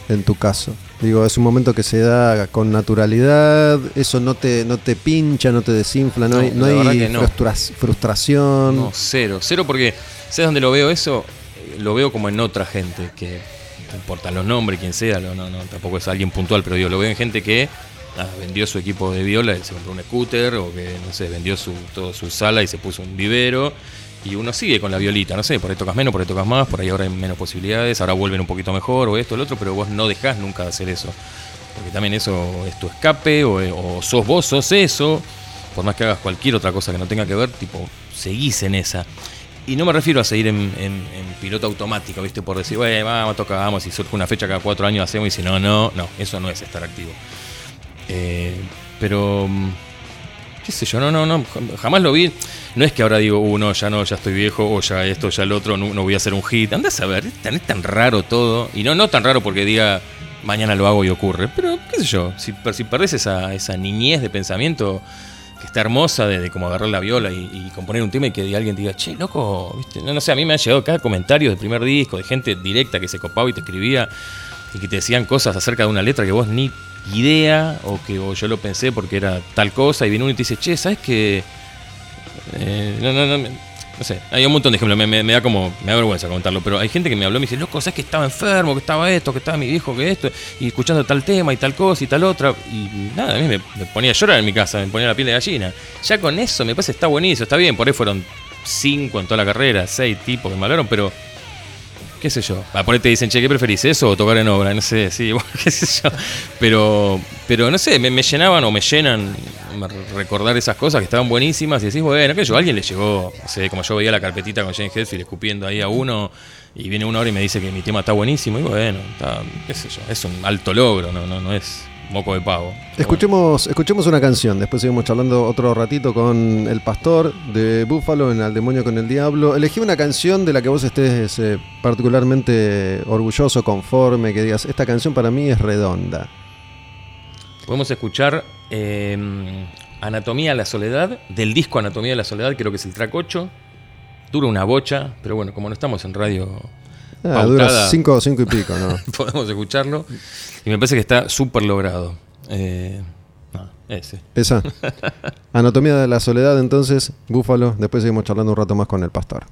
en tu caso? Digo, es un momento que se da con naturalidad, eso no te, no te pincha, no te desinfla, no, No, hay, no hay frustra- frustración. No, cero. Cero porque, ¿sabes dónde lo veo eso? Lo veo como en otra gente, que no importa los nombres, quién sea, no, no, tampoco es alguien puntual, pero digo, lo veo en gente que nada, vendió su equipo de viola y se compró un scooter, o que, no sé, vendió su, toda su sala y se puso un vivero. Y uno sigue con la violita, no sé, por ahí tocas menos, por ahí tocas más, por ahí ahora hay menos posibilidades, ahora vuelven un poquito mejor, o esto, lo otro, pero vos no dejás nunca de hacer eso. Porque también eso es tu escape, o, sos vos, sos eso. Por más que hagas cualquier otra cosa que no tenga que ver, tipo, seguís en esa. Y no me refiero a seguir en piloto automático, ¿viste? Por decir, bueno, vamos, tocamos, y surge una fecha cada cuatro años hacemos, y si no, no, no, eso no es estar activo. Eh, pero, mm, qué sé yo, no, no, no, jam- jamás lo vi. No es que ahora digo, uh, no, ya no, ya estoy viejo, o ya esto, ya el otro, no, voy a hacer un hit. Andás a ver, es tan, es tan raro todo. Y no, no tan raro porque diga, mañana lo hago y ocurre. Pero, qué sé yo, si, si perdés esa, esa niñez de pensamiento que está hermosa de, como agarrar la viola y, componer un tema y que alguien diga, che, loco, ¿viste? No, no sé, a mí me han llegado cada comentario del primer disco de gente directa que se copaba y te escribía y que te decían cosas acerca de una letra que vos ni idea o que o yo lo pensé porque era tal cosa y viene uno y te dice, che, ¿sabes qué? Eh, no, no, no, no sé, hay un montón de ejemplos, me, me- me da como, me da vergüenza contarlo, pero hay gente que me habló y me dice, loco, ¿sabes que estaba enfermo, que estaba esto, que estaba mi viejo, que esto, y escuchando tal tema y tal cosa y tal otra, y nada, a mí me, me ponía a llorar en mi casa, me ponía la piel de gallina. Ya con eso me parece está buenísimo, está bien, por ahí fueron cinco en toda la carrera, seis tipos que me hablaron, pero qué sé yo. Ah, por ahí te dicen, che, ¿qué preferís? ¿Eso o tocar en obra? No sé, sí, qué sé yo. Pero, pero no sé, me, llenaban o me llenan recordar esas cosas que estaban buenísimas y decís, bueno, qué sé yo, a alguien le llegó, no sé, como yo veía la carpetita con James Hetfield escupiendo ahí a uno y viene una hora y me dice que mi tema está buenísimo y bueno, está, qué sé yo, es un alto logro, no, no, no es moco de pavo. Escuchemos, escuchemos una canción, después seguimos charlando otro ratito con El Pastor de Búfalo en Al Demonio con el Diablo. Elegí una canción de la que vos estés eh, particularmente orgulloso, conforme, que digas, esta canción para mí es redonda. Podemos escuchar eh, Anatomía de la Soledad, del disco Anatomía de la Soledad, creo que es el track 8. Dura una bocha, pero bueno, como no estamos en radio Ah, dura pautada, cinco, cinco y pico, ¿no? podemos escucharlo. Y me parece que está súper logrado. Eh, no, ese. Esa. Anatomía de la Soledad, entonces, Búfalo. Después seguimos charlando un rato más con el pastor.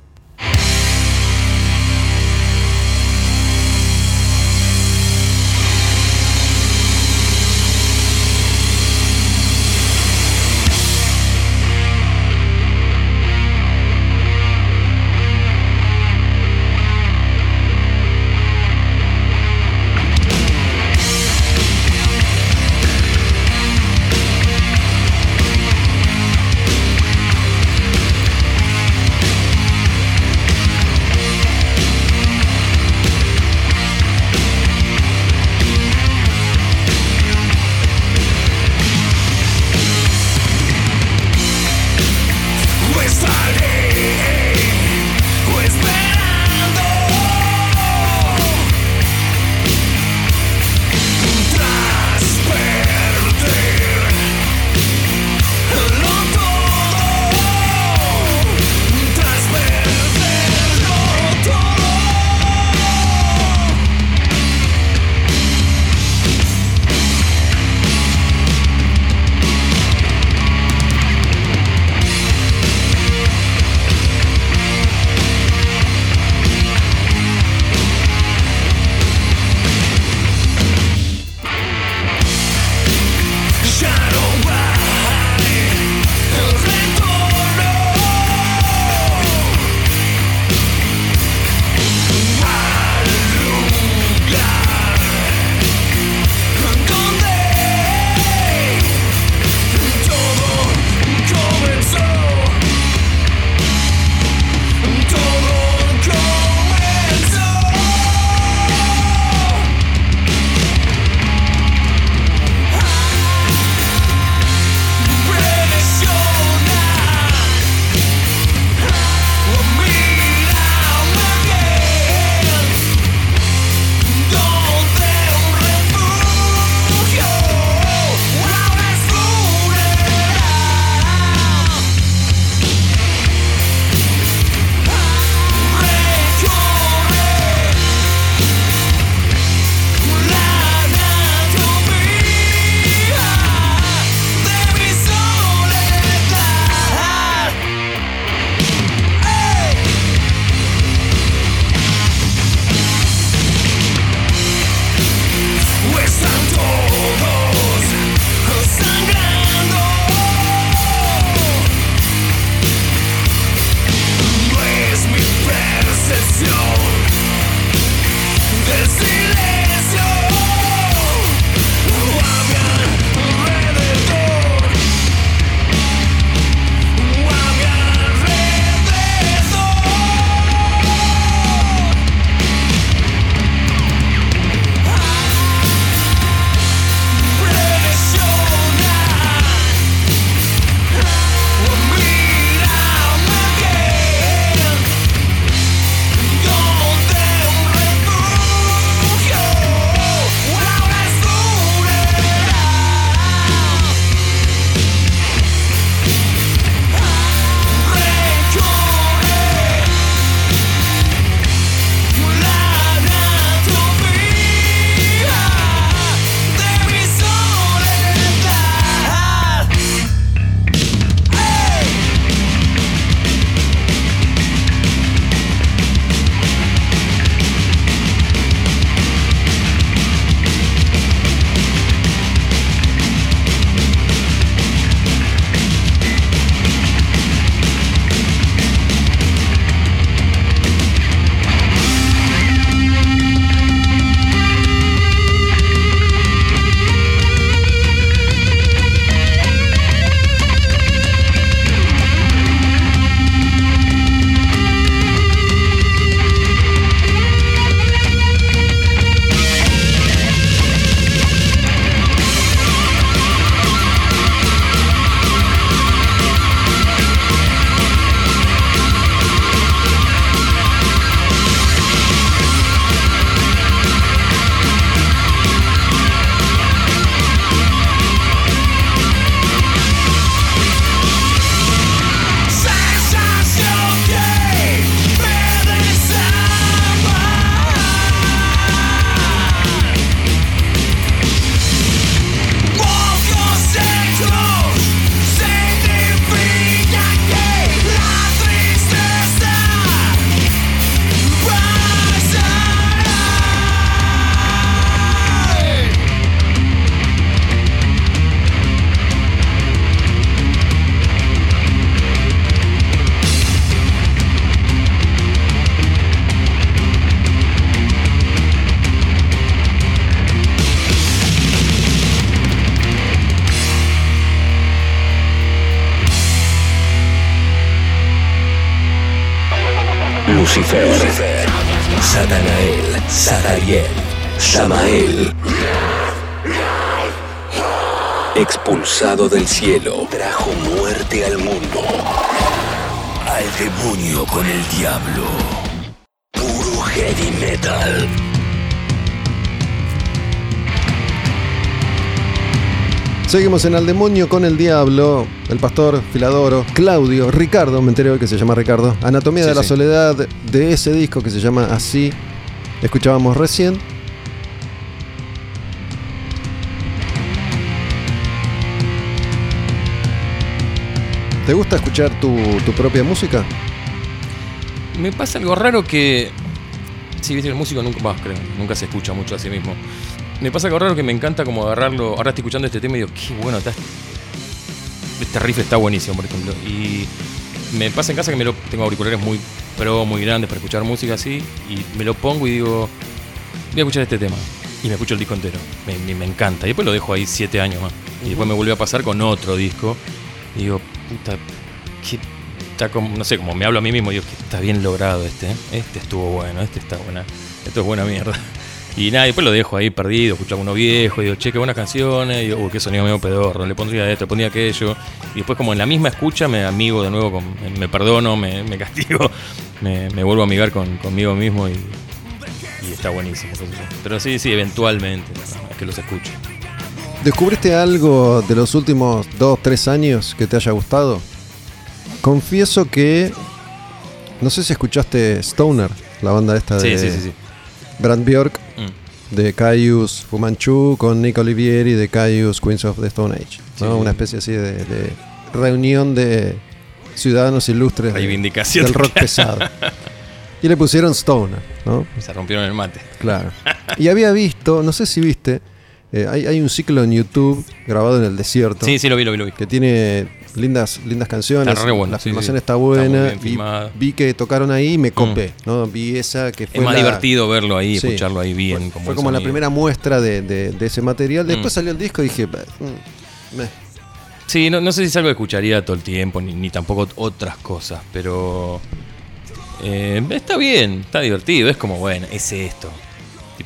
Trajo muerte al mundo. Al demonio con el diablo. Puro heavy metal. Seguimos en Al Demonio con el Diablo, el pastor Filadoro, Claudio, Ricardo, me enteré hoy que se llama Ricardo, Anatomía Sí, de la sí. Soledad de ese disco que se llama así, escuchábamos recién. ¿Te gusta escuchar tu, tu propia música? Me pasa algo raro que. Sí, viste, el músico nunca, bah, creo, nunca se escucha mucho a sí mismo. Me pasa algo raro que me encanta como agarrarlo. Ahora estoy escuchando este tema y digo, qué bueno está. Este riff está buenísimo, por ejemplo. Y me pasa en casa que me lo tengo auriculares muy pro, muy grandes para escuchar música así. Y me lo pongo y digo, voy a escuchar este tema. Y me escucho el disco entero. Me- me encanta. Y después lo dejo ahí siete años más. Y después me vuelve a pasar con otro disco. Y digo, puta, qué está como, no sé, como me hablo a mí mismo, digo que está bien logrado este, ¿eh? este estuvo bueno, este está buena, esto es buena mierda. Y nada, después lo dejo ahí perdido, escucho alguno viejo, y digo, che, qué buenas canciones, y digo, uy, qué sonido medio pedorro, le pondría esto, le pondría aquello, y después como en la misma escucha me amigo de nuevo, con, me, perdono, me, me castigo, me, me vuelvo a amigar con, conmigo mismo y, y está buenísimo. Pero sí, sí, eventualmente, es que los escucho. ¿Descubriste algo de los últimos 2, 3 años que te haya gustado? Confieso que. No sé si escuchaste Stoner, la banda esta de sí, sí, sí. Brand Bjork, Mm. de Caius Fumanchu con Nick Olivieri de Caius Queens of the Stone Age. Una especie así de, de reunión de ciudadanos ilustres Reivindicación. del rock pesado. Y le pusieron Stoner, ¿no? Se rompieron el mate. Claro. Y había visto, no sé si viste, eh, hay, hay un ciclo en YouTube grabado en el desierto Sí, sí, lo vi, lo vi, lo vi. que tiene lindas, lindas canciones. Está re bueno, la sí, filmación sí. está buena. bien y filmada. vi que tocaron ahí y me copé, ¿no? Vi esa que fue Es más la- divertido verlo ahí, Sí. escucharlo ahí bien. Fue, como fue como la primera muestra de, de- de ese material. Después Mm. salió el disco y dije, "Mm, meh". Sí, no, no sé si es algo que escucharía todo el tiempo, ni, ni tampoco otras cosas, pero eh, está bien, está divertido, es como, bueno, es esto.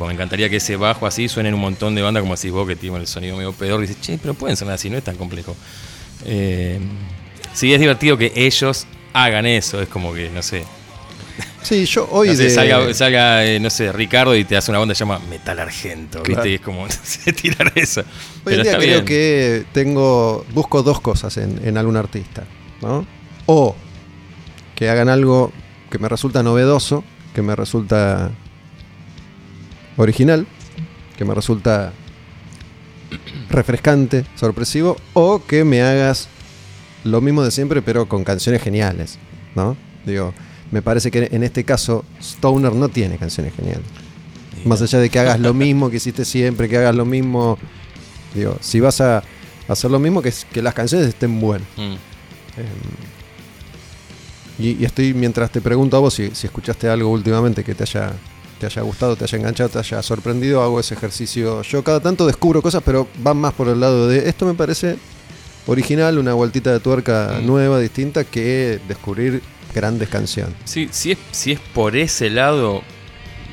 Tipo, me encantaría que ese bajo así suene en un montón de bandas como decís vos, que tiene el sonido medio peor, y dices, che, pero pueden sonar así, no es tan complejo. Eh, sí, es divertido que ellos hagan eso, es como que, no sé, Sí, yo hoy no sé, de- salga, salga, eh, no sé, Ricardo y te hace una banda que se llama Metal Argento, Claro. es como, no sé, tirar eso. Hoy Pero en día creo bien. que tengo busco dos cosas en, en algún artista, ¿no? O que hagan algo que me resulta novedoso, que me resulta original, que me resulta refrescante, sorpresivo, o que me hagas lo mismo de siempre pero con canciones geniales, ¿no? Digo, me parece que en este caso Stoner no tiene canciones geniales. Más allá de que hagas lo mismo que hiciste siempre, que hagas lo mismo. Digo, si vas a hacer lo mismo, que, que las canciones estén buenas. Mm. Y, y estoy, mientras te pregunto a vos si, si escuchaste algo últimamente que te haya, te haya gustado, te haya enganchado, te haya sorprendido, hago ese ejercicio. Yo cada tanto descubro cosas, pero van más por el lado de esto me parece original, una vueltita de tuerca Mm. nueva, distinta, que descubrir grandes canciones. Sí, si es, si es por ese lado,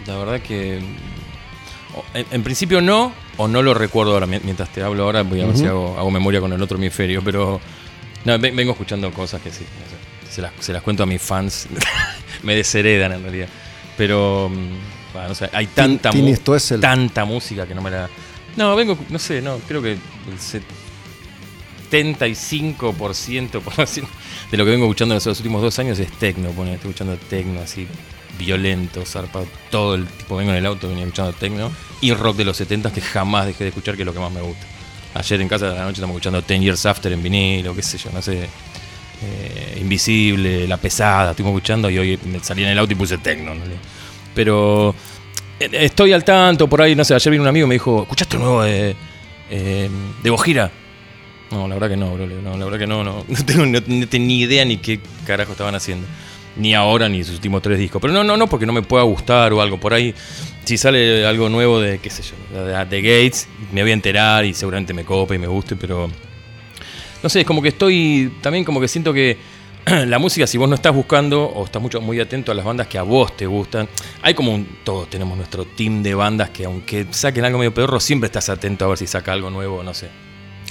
la verdad que. En, en principio no, o no lo recuerdo ahora. mien- Mientras te hablo ahora, voy a ver si hago, hago memoria con el otro hemisferio. Pero. No, ve- vengo escuchando cosas que sí. no sé, se, las, se las cuento a mis fans. Me desheredan en realidad. Pero. Bueno, hay tanta, Tini mu- tanta música que no me la. No, vengo, no sé, no, creo que el 75% por decir, de lo que vengo escuchando en los últimos dos años es tecno, pone, estoy escuchando tecno así violento, zarpado, todo el tipo, vengo en el auto, venía escuchando tecno y rock de los 70 que jamás dejé de escuchar, que es lo que más me gusta. Ayer en casa de la noche estamos escuchando Ten Years After en vinilo, qué sé yo, no sé, eh, Invisible, La Pesada, estuvimos escuchando y hoy salí en el auto y puse tecno. ¿no? Pero eh, estoy al tanto, por ahí, no sé, ayer vino un amigo y me dijo, ¿escuchaste un nuevo de, eh, de Gojira? No, la verdad que no, bro. No, la verdad que no, no. No tengo, ni idea ni qué carajo estaban haciendo. Ni ahora ni sus últimos tres discos. Pero no, no, no, porque no me pueda gustar o algo. Por ahí, si sale algo nuevo de, qué sé yo, de, de Gates, me voy a enterar y seguramente me cope y me guste, pero. No sé, es como que estoy. También como que siento que la música, si vos no estás buscando o estás mucho, muy atento a las bandas que a vos te gustan, hay como un. Todos tenemos nuestro team de bandas que, aunque saquen algo medio pedorro, siempre estás atento a ver si saca algo nuevo, no sé.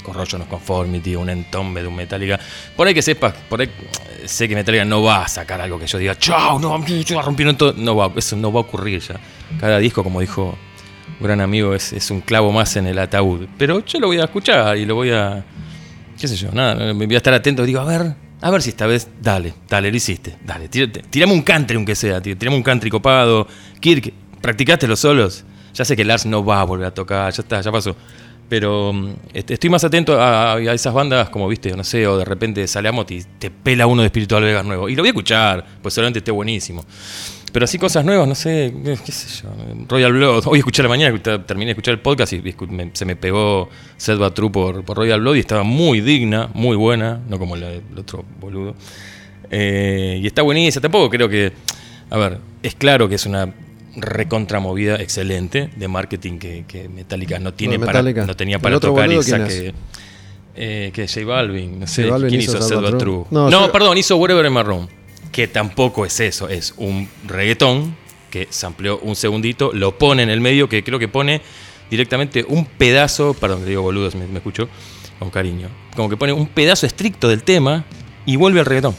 Corrosion of Conformity, un Entombe de un Metallica. Por ahí que sepas, por ahí eh, sé que Metallica no va a sacar algo que yo diga, chao, no, ya rompieron todo. No va, eso no va a ocurrir ya. Cada disco, como dijo un gran amigo, es, un clavo más en el ataúd. Pero yo lo voy a escuchar y lo voy a. qué sé yo, nada, me voy a estar atento. Digo, a ver, a ver si esta vez, dale, dale, lo hiciste. Dale, tírate- tirame un country aunque sea, tirame un country copado. Kirk, ¿practicaste los solos? Ya sé que Lars no va a volver a tocar, ya está, ya pasó. Pero mm, est- estoy más atento a, esas bandas como, viste, no sé, o de repente sale Amot y te pela uno de Espiritual Vegas nuevo. Y lo voy a escuchar, pues seguramente esté buenísimo. Pero así cosas nuevas, no sé, eh, qué sé yo. Royal Blood. Hoy escuché a la mañana, te- terminé de escuchar el podcast y me- se me pegó Sedba True por, por Royal Blood y estaba muy digna, muy buena, no como la del otro boludo. Eh, y está buenísima. Tampoco creo que. A ver, es claro que es una recontramovida excelente de marketing que, que Metallica no tiene para, no tenía ¿El para otro tocar y saque. Eh, que J Balvin, no sé, J Balvin ¿quién hizo True? No, No, yo- perdón, hizo Whatever in Room, que tampoco es eso, es un reggaetón que sampleó un segundito, lo pone en el medio, que creo que pone directamente un pedazo, perdón, que digo boludos, me, me escucho con cariño, como que pone un pedazo estricto del tema y vuelve al reggaetón.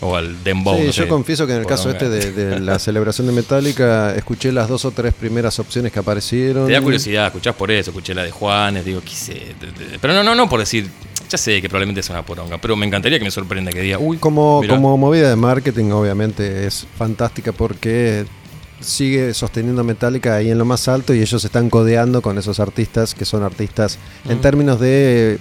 O al dembow. Mm. Sí, no yo sé, confieso que en el caso este de, de la celebración de Metallica, escuché las dos o tres primeras opciones que aparecieron. Te da curiosidad, escuchás por eso, escuché la de Juanes, digo, quise. de- de- Pero no, no, no por decir, ya sé que probablemente es una poronga, pero me encantaría que me sorprenda que diga, uy, Como, mirá. como movida de marketing, obviamente es fantástica porque sigue sosteniendo Metallica ahí en lo más alto y ellos están codeando con esos artistas que son artistas en Mm. términos de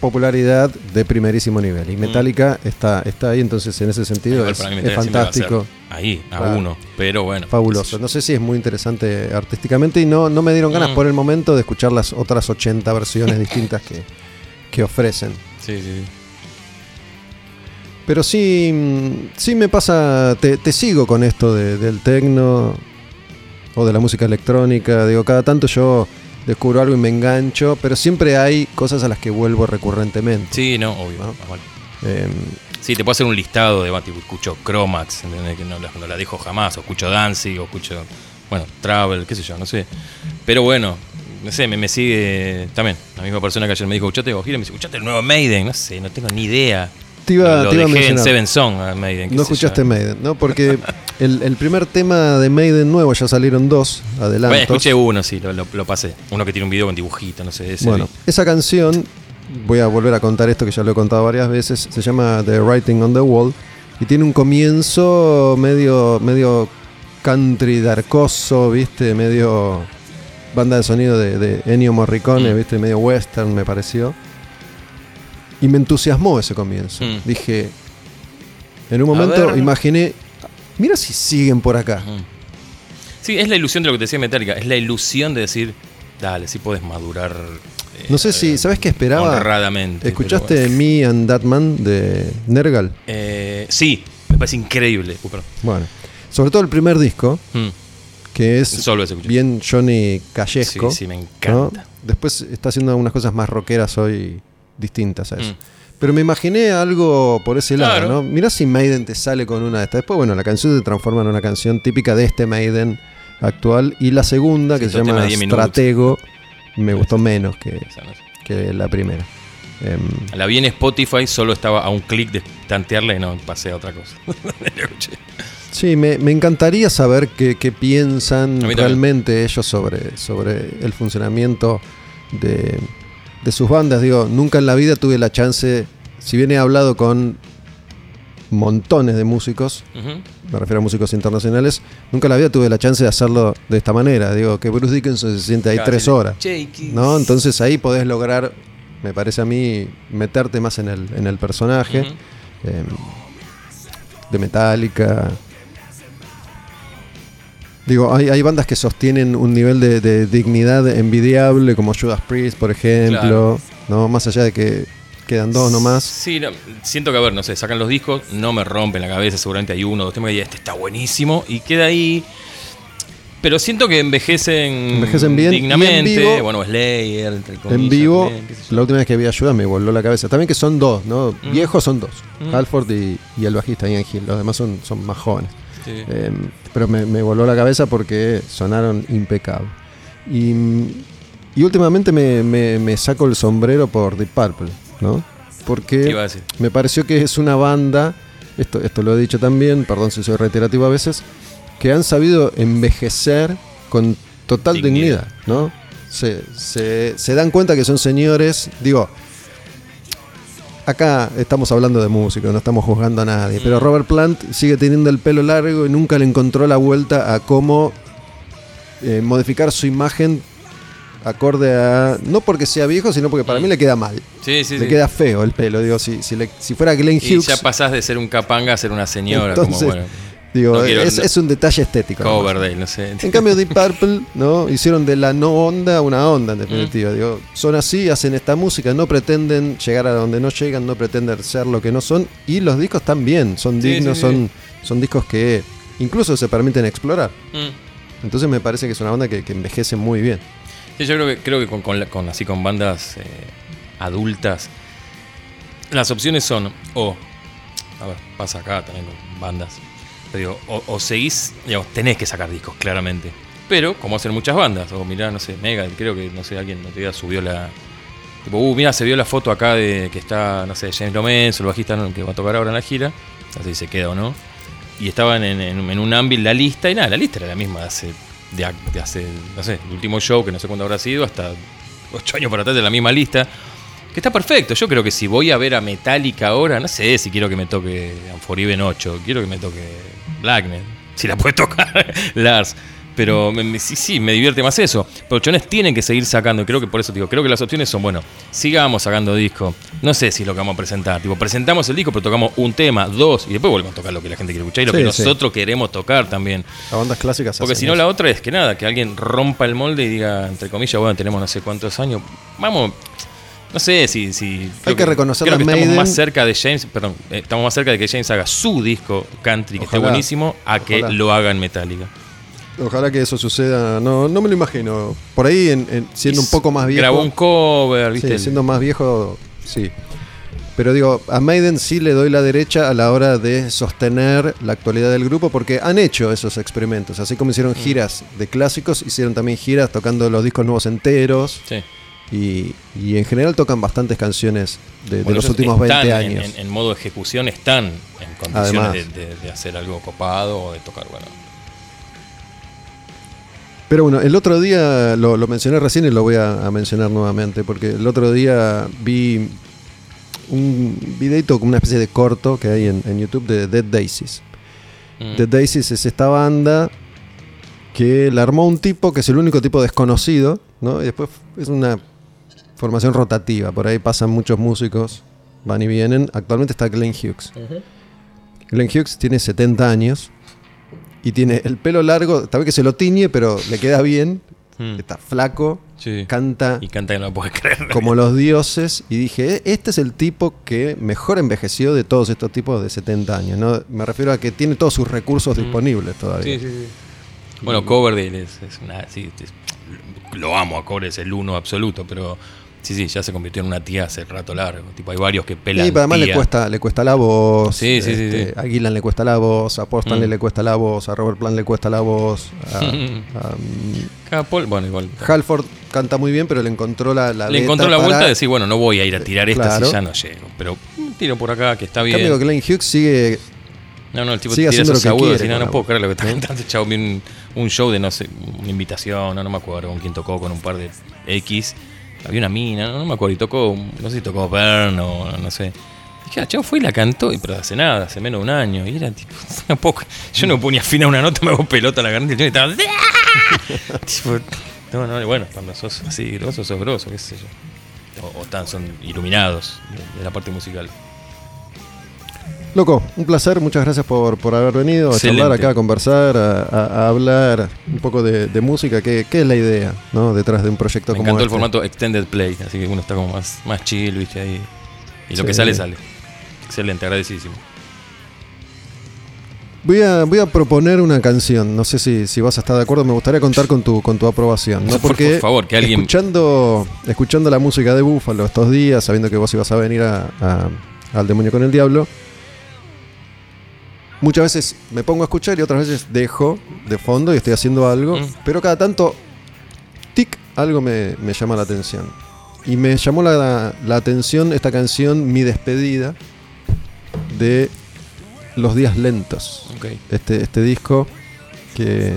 popularidad de primerísimo nivel. Y Mm. Metallica está, está ahí, entonces en ese sentido es, a fantástico. Ahí, a Claro. uno, pero bueno. Fabuloso. No sé si es muy interesante artísticamente y no, no me dieron ganas Mm. por el momento de escuchar las otras 80 versiones distintas que, que ofrecen. Sí, sí. Pero sí, mm, sí me pasa, te, te sigo con esto de- del tecno o de la música electrónica. Digo, cada tanto yo descubro algo y me engancho, pero siempre hay cosas a las que vuelvo recurrentemente. Sí, no, obvio. ¿No? Em, Sí, te puedo hacer un listado de, tipo, escucho Chromax, ¿entendés? que no la, no la dejo jamás, o escucho Danzig, o escucho, bueno, Travel, qué sé yo, no sé. Pero bueno, no sé, me, me sigue también. La misma persona que ayer me dijo, escuchate Gojira, me dice, escuchate el nuevo Maiden, no sé, no tengo ni idea. te iba, Lo te iba a dejé en mencionar. Seven Song a Maiden. No sé yo. escuchaste Maiden, ¿no? Porque el, el primer tema de Maiden nuevo ya salieron dos adelantos. Bueno, escuché uno, sí, lo, lo- lo pasé. Uno que tiene un video con dibujito, no sé, ese. Bueno, vi. esa canción, voy a volver a contar esto que ya lo he contado varias veces, se llama The Writing on the Wall y tiene un comienzo medio, medio country darkoso, ¿viste? Medio banda de sonido de, de Ennio Morricone, Mm. ¿viste? Medio western me pareció. Y me entusiasmó ese comienzo. Mm. Dije, en un momento imaginé, mira si siguen por acá. Ujú. Sí, es la ilusión de lo que te decía Metallica, es la ilusión de decir, dale, sí puedes madurar. eh, No sé si, ¿sabes qué esperaba? Honradamente. ¿Escuchaste pero. Me and That Man de Nergal? Eh, sí, me parece increíble. Uh. Bueno, sobre todo el primer disco, Mm. Que es Solo bien Johnny Callesco. Sí, sí, me ¿no? encanta. Después está haciendo unas cosas más rockeras hoy distintas a eso. Mm. Pero me imaginé algo por ese lado. ¿no? Mirá si Maiden te sale con una de estas. Después, bueno, la canción se transforma en una canción típica de este Maiden actual. Y la segunda, que Sí, se llama de 10 minutos. Stratego, me gustó menos que, que la primera. Em, La vi en Spotify, solo estaba a un clic de tantearla y no pasé a otra cosa. Sí, me, me encantaría saber qué, qué piensan realmente ellos sobre, sobre el funcionamiento de, de sus bandas. Digo, nunca en la vida tuve la chance, si bien he hablado con montones de músicos, me refiero a músicos internacionales, nunca en la vida tuve la chance de hacerlo de esta manera. Digo, que Bruce Dickinson se siente ahí Claro, tres horas. Che, ¿qué- ¿no? Entonces ahí podés lograr, me parece a mí, meterte más en el, en el personaje eh, de Metallica. Digo, hay, hay bandas que sostienen un nivel de, de dignidad envidiable, como Judas Priest, por ejemplo, Claro. ¿no? Más allá de que quedan dos nomás. Sí, no, siento que, a ver, no sé, sacan los discos, no me rompen la cabeza, seguramente hay uno dos temas que este está buenísimo y queda ahí. Pero siento que envejecen, Envejecen bien, y en dignamente. vivo- bueno, Slayer, entre comillas. En vivo, también, la última vez que vi ayuda me voló la cabeza. También que son dos, ¿no? Mm. Viejos son dos. Halford y, y el bajista Ian Hill. Los demás son, son más jóvenes. Sí. Eh, pero me, me voló la cabeza porque sonaron impecables. Y, y últimamente me, me- me saco el sombrero por Deep Purple, ¿no? ¿Qué Porque me pareció que es una banda, esto, esto lo he dicho también, perdón si soy reiterativo a veces, que han sabido envejecer con total Dignidad. dignidad, ¿no? Se, se- se dan cuenta que son señores, digo, acá estamos hablando de música, no estamos juzgando a nadie, pero Robert Plant sigue teniendo el pelo largo y nunca le encontró la vuelta a cómo eh, modificar su imagen acorde a, no porque sea viejo, sino porque para mí le queda mal. Sí, sí, Le sí. queda feo el pelo, digo, si, si, le- si fuera Glenn Y Hughes, ya pasás de ser un capanga a ser una señora. entonces, como, bueno, digo, no quiero- es, no- es un detalle estético. Coverdale, no sé. En cambio, Deep Purple, ¿no? Hicieron de la no onda una onda, en definitiva. Mm. Digo, son así, hacen esta música, no pretenden llegar a donde no llegan, no pretenden ser lo que no son. Y los discos también, son Sí, dignos, sí, sí. Son, son discos que incluso se permiten explorar. Mm. Entonces me parece que es una banda que, que envejece muy bien. Sí, yo creo que, creo que con, con la- con- así con bandas eh, adultas, las opciones son o, a ver, pasa acá también con bandas, te o, o seguís, digamos, tenés que sacar discos, claramente. Pero, como hacen muchas bandas, o mirá, no sé, Mega, creo que, no sé, alguien no te subió la. Tipo, uh, mira, se vio la foto acá de que está, no sé, James Lorenzo, el bajista que va a tocar ahora en la gira, no sé si se queda o no. Y estaban en, en- un ámbito la lista, y nada, la lista era la misma de hace, de, hace, no sé, el último show, que no sé cuándo habrá sido, hasta ocho años para atrás de la misma lista. Que está perfecto. Yo creo que si voy a ver a Metallica ahora, no sé si quiero que me toque Unforgiven 8, quiero que me toque Blacknet. Si la puede tocar Lars. Pero me- me- sí, sí, me divierte más eso. Pero chones tienen que seguir sacando. Y creo que por eso digo, creo que las opciones son, bueno, sigamos sacando disco. No sé si es lo que vamos a presentar. Tipo, presentamos el disco, pero tocamos un tema, dos, y después volvemos a tocar lo que la gente quiere escuchar y lo Sí, que sí. nosotros queremos tocar también. Las bandas clásicas Porque si no, la otra es que nada, que alguien rompa el molde y diga, entre comillas, bueno, tenemos no sé cuántos años. Vamos, no sé si. si creo que reconocer creo a que estamos Maiden. más cerca de James, perdón, eh, estamos más cerca de que James haga su disco country, que esté Ojalá, buenísimo, a que ojalá. lo haga en Metallica. Ojalá que eso suceda. No, no me lo imagino. Por ahí, en- en- siendo un poco más viejo. Grabó un cover, Sí, ¿viste? siendo más viejo, sí. Pero digo, a Maiden sí le doy la derecha a la hora de sostener la actualidad del grupo porque han hecho esos experimentos. Así como Mm. hicieron giras de clásicos, hicieron también giras tocando los discos nuevos enteros. Sí. Y, y en general tocan bastantes canciones de, los últimos 20 están en- años. En, en modo ejecución están en condiciones de, de- de hacer algo copado o de tocar, bueno. Pero bueno, el otro día lo, lo mencioné recién y lo voy a, a mencionar nuevamente, porque el otro día vi un videito como una especie de corto que hay en, en YouTube de Dead Daisies. Mm. Dead Daisies es esta banda que la armó un tipo que es el único tipo desconocido, ¿no? Y después es una formación rotativa, por ahí pasan muchos músicos, van y vienen. Actualmente está Glenn Hughes. Glenn Hughes tiene 70 años y tiene el pelo largo, tal vez que se lo tiñe, pero le queda bien. Mm. Está flaco, Sí. canta Y canta que no lo puedes creer. como los dioses y dije, "Eh, este es el tipo que mejor envejeció de todos estos tipos de 70 años. ¿no? Me refiero a que tiene todos sus recursos disponibles todavía. Sí, sí, sí. Bueno, Coverdale es, es una. Sí, es- lo amo a Coverdale, es el uno absoluto, pero sí, sí, ya se convirtió en una tía hace rato largo. Tipo, hay varios que pelan. Y además le tía. cuesta, le cuesta la voz. Sí, sí, sí, este, sí. A Gillan le cuesta la voz, a Stanley Mm. le cuesta la voz, a Robert Plant le cuesta la voz. A, a, mm, Paul- bueno, igual. Halford canta muy bien, pero le encontró la, la Le encontró la para- vuelta de decir, bueno, no voy a ir a tirar esta Claro. si ya no llego. Pero tiro por acá, que está En bien. cambio, Glenn Hughes sigue No, no, el tipo Sigue tira esos lo que agudos quiere y no, no puedo creer lo que está cantando. Este chavo vi un, un show de, no sé, una invitación, no, no me acuerdo, con quién tocó con un par de X. Había una mina, no, no me acuerdo, y tocó, no sé si tocó Bern o no sé. Dije, ah, chavo fue y la cantó, y pero hace nada, hace menos de un año. Y era tipo, un poco, yo no ponía fin a una nota, me hago pelota a la garganta y chavo estaba. tipo, no, no, y bueno, cuando sos así grosso, sos grosso, qué sé yo. O, o tan, son iluminados de, de la parte musical. Loco, un placer, muchas gracias por, por haber venido a Excelente. charlar acá, a conversar, a, a- a hablar un poco de, de música, que, que es la idea, ¿no? Detrás de un proyecto Me como encantó el este. formato Extended Play, así que uno está como más, más chill, ¿viste? Ahí. Y lo Sí. que sale, sale. Excelente, agradecidísimo. Voy a, voy a proponer una canción. No sé si, si vas a estar de acuerdo. Me gustaría contar con tu, con tu aprobación. ¿no? Por- Porque por favor, que alguien- escuchando, escuchando la música de Búfalo estos días, sabiendo que vos ibas a venir a- a- al demonio con el diablo, muchas veces me pongo a escuchar y otras veces dejo de fondo y estoy haciendo algo. Mm. Pero cada tanto, tic, algo me, me llama la atención. Y me llamó la, la atención esta canción, Mi despedida, de Los Días Lentos este, este disco que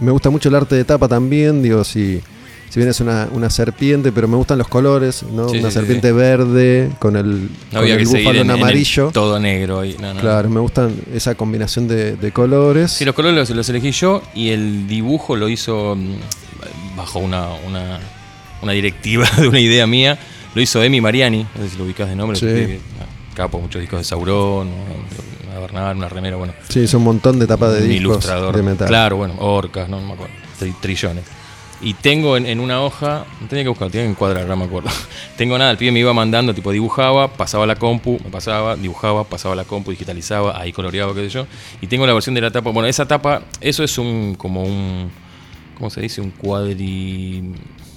me gusta mucho el arte de tapa también, digo, si, si bien es una, una serpiente, pero me gustan los colores, ¿no? Sí, una sí, serpiente verde con el, No con el búfalo en, en en el amarillo. todo negro ahí. No, no. Claro, me gustan esa combinación de, de colores. Sí, los colores los, los elegí yo y el dibujo lo hizo mm, bajo una, una, una directiva de una idea mía. Lo hizo Emi Mariani, no sé si lo ubicás de nombre. Sí. que- capo, muchos discos de Sauron, una Bernal, una remera, bueno. Sí, es un montón de tapas de un discos ilustrador. de metal. Claro, bueno, orcas, no, no me acuerdo. tri- trillones. Y tengo en, en una hoja, tenía que buscar, tenía que encuadrar, no me acuerdo. tengo nada, el pibe me iba mandando, tipo dibujaba, pasaba la compu, me pasaba, dibujaba, pasaba la compu, digitalizaba, ahí coloreaba, qué sé yo. Y tengo la versión de la tapa, bueno, esa tapa, eso es un, como un, ¿cómo se dice? Un cuadri...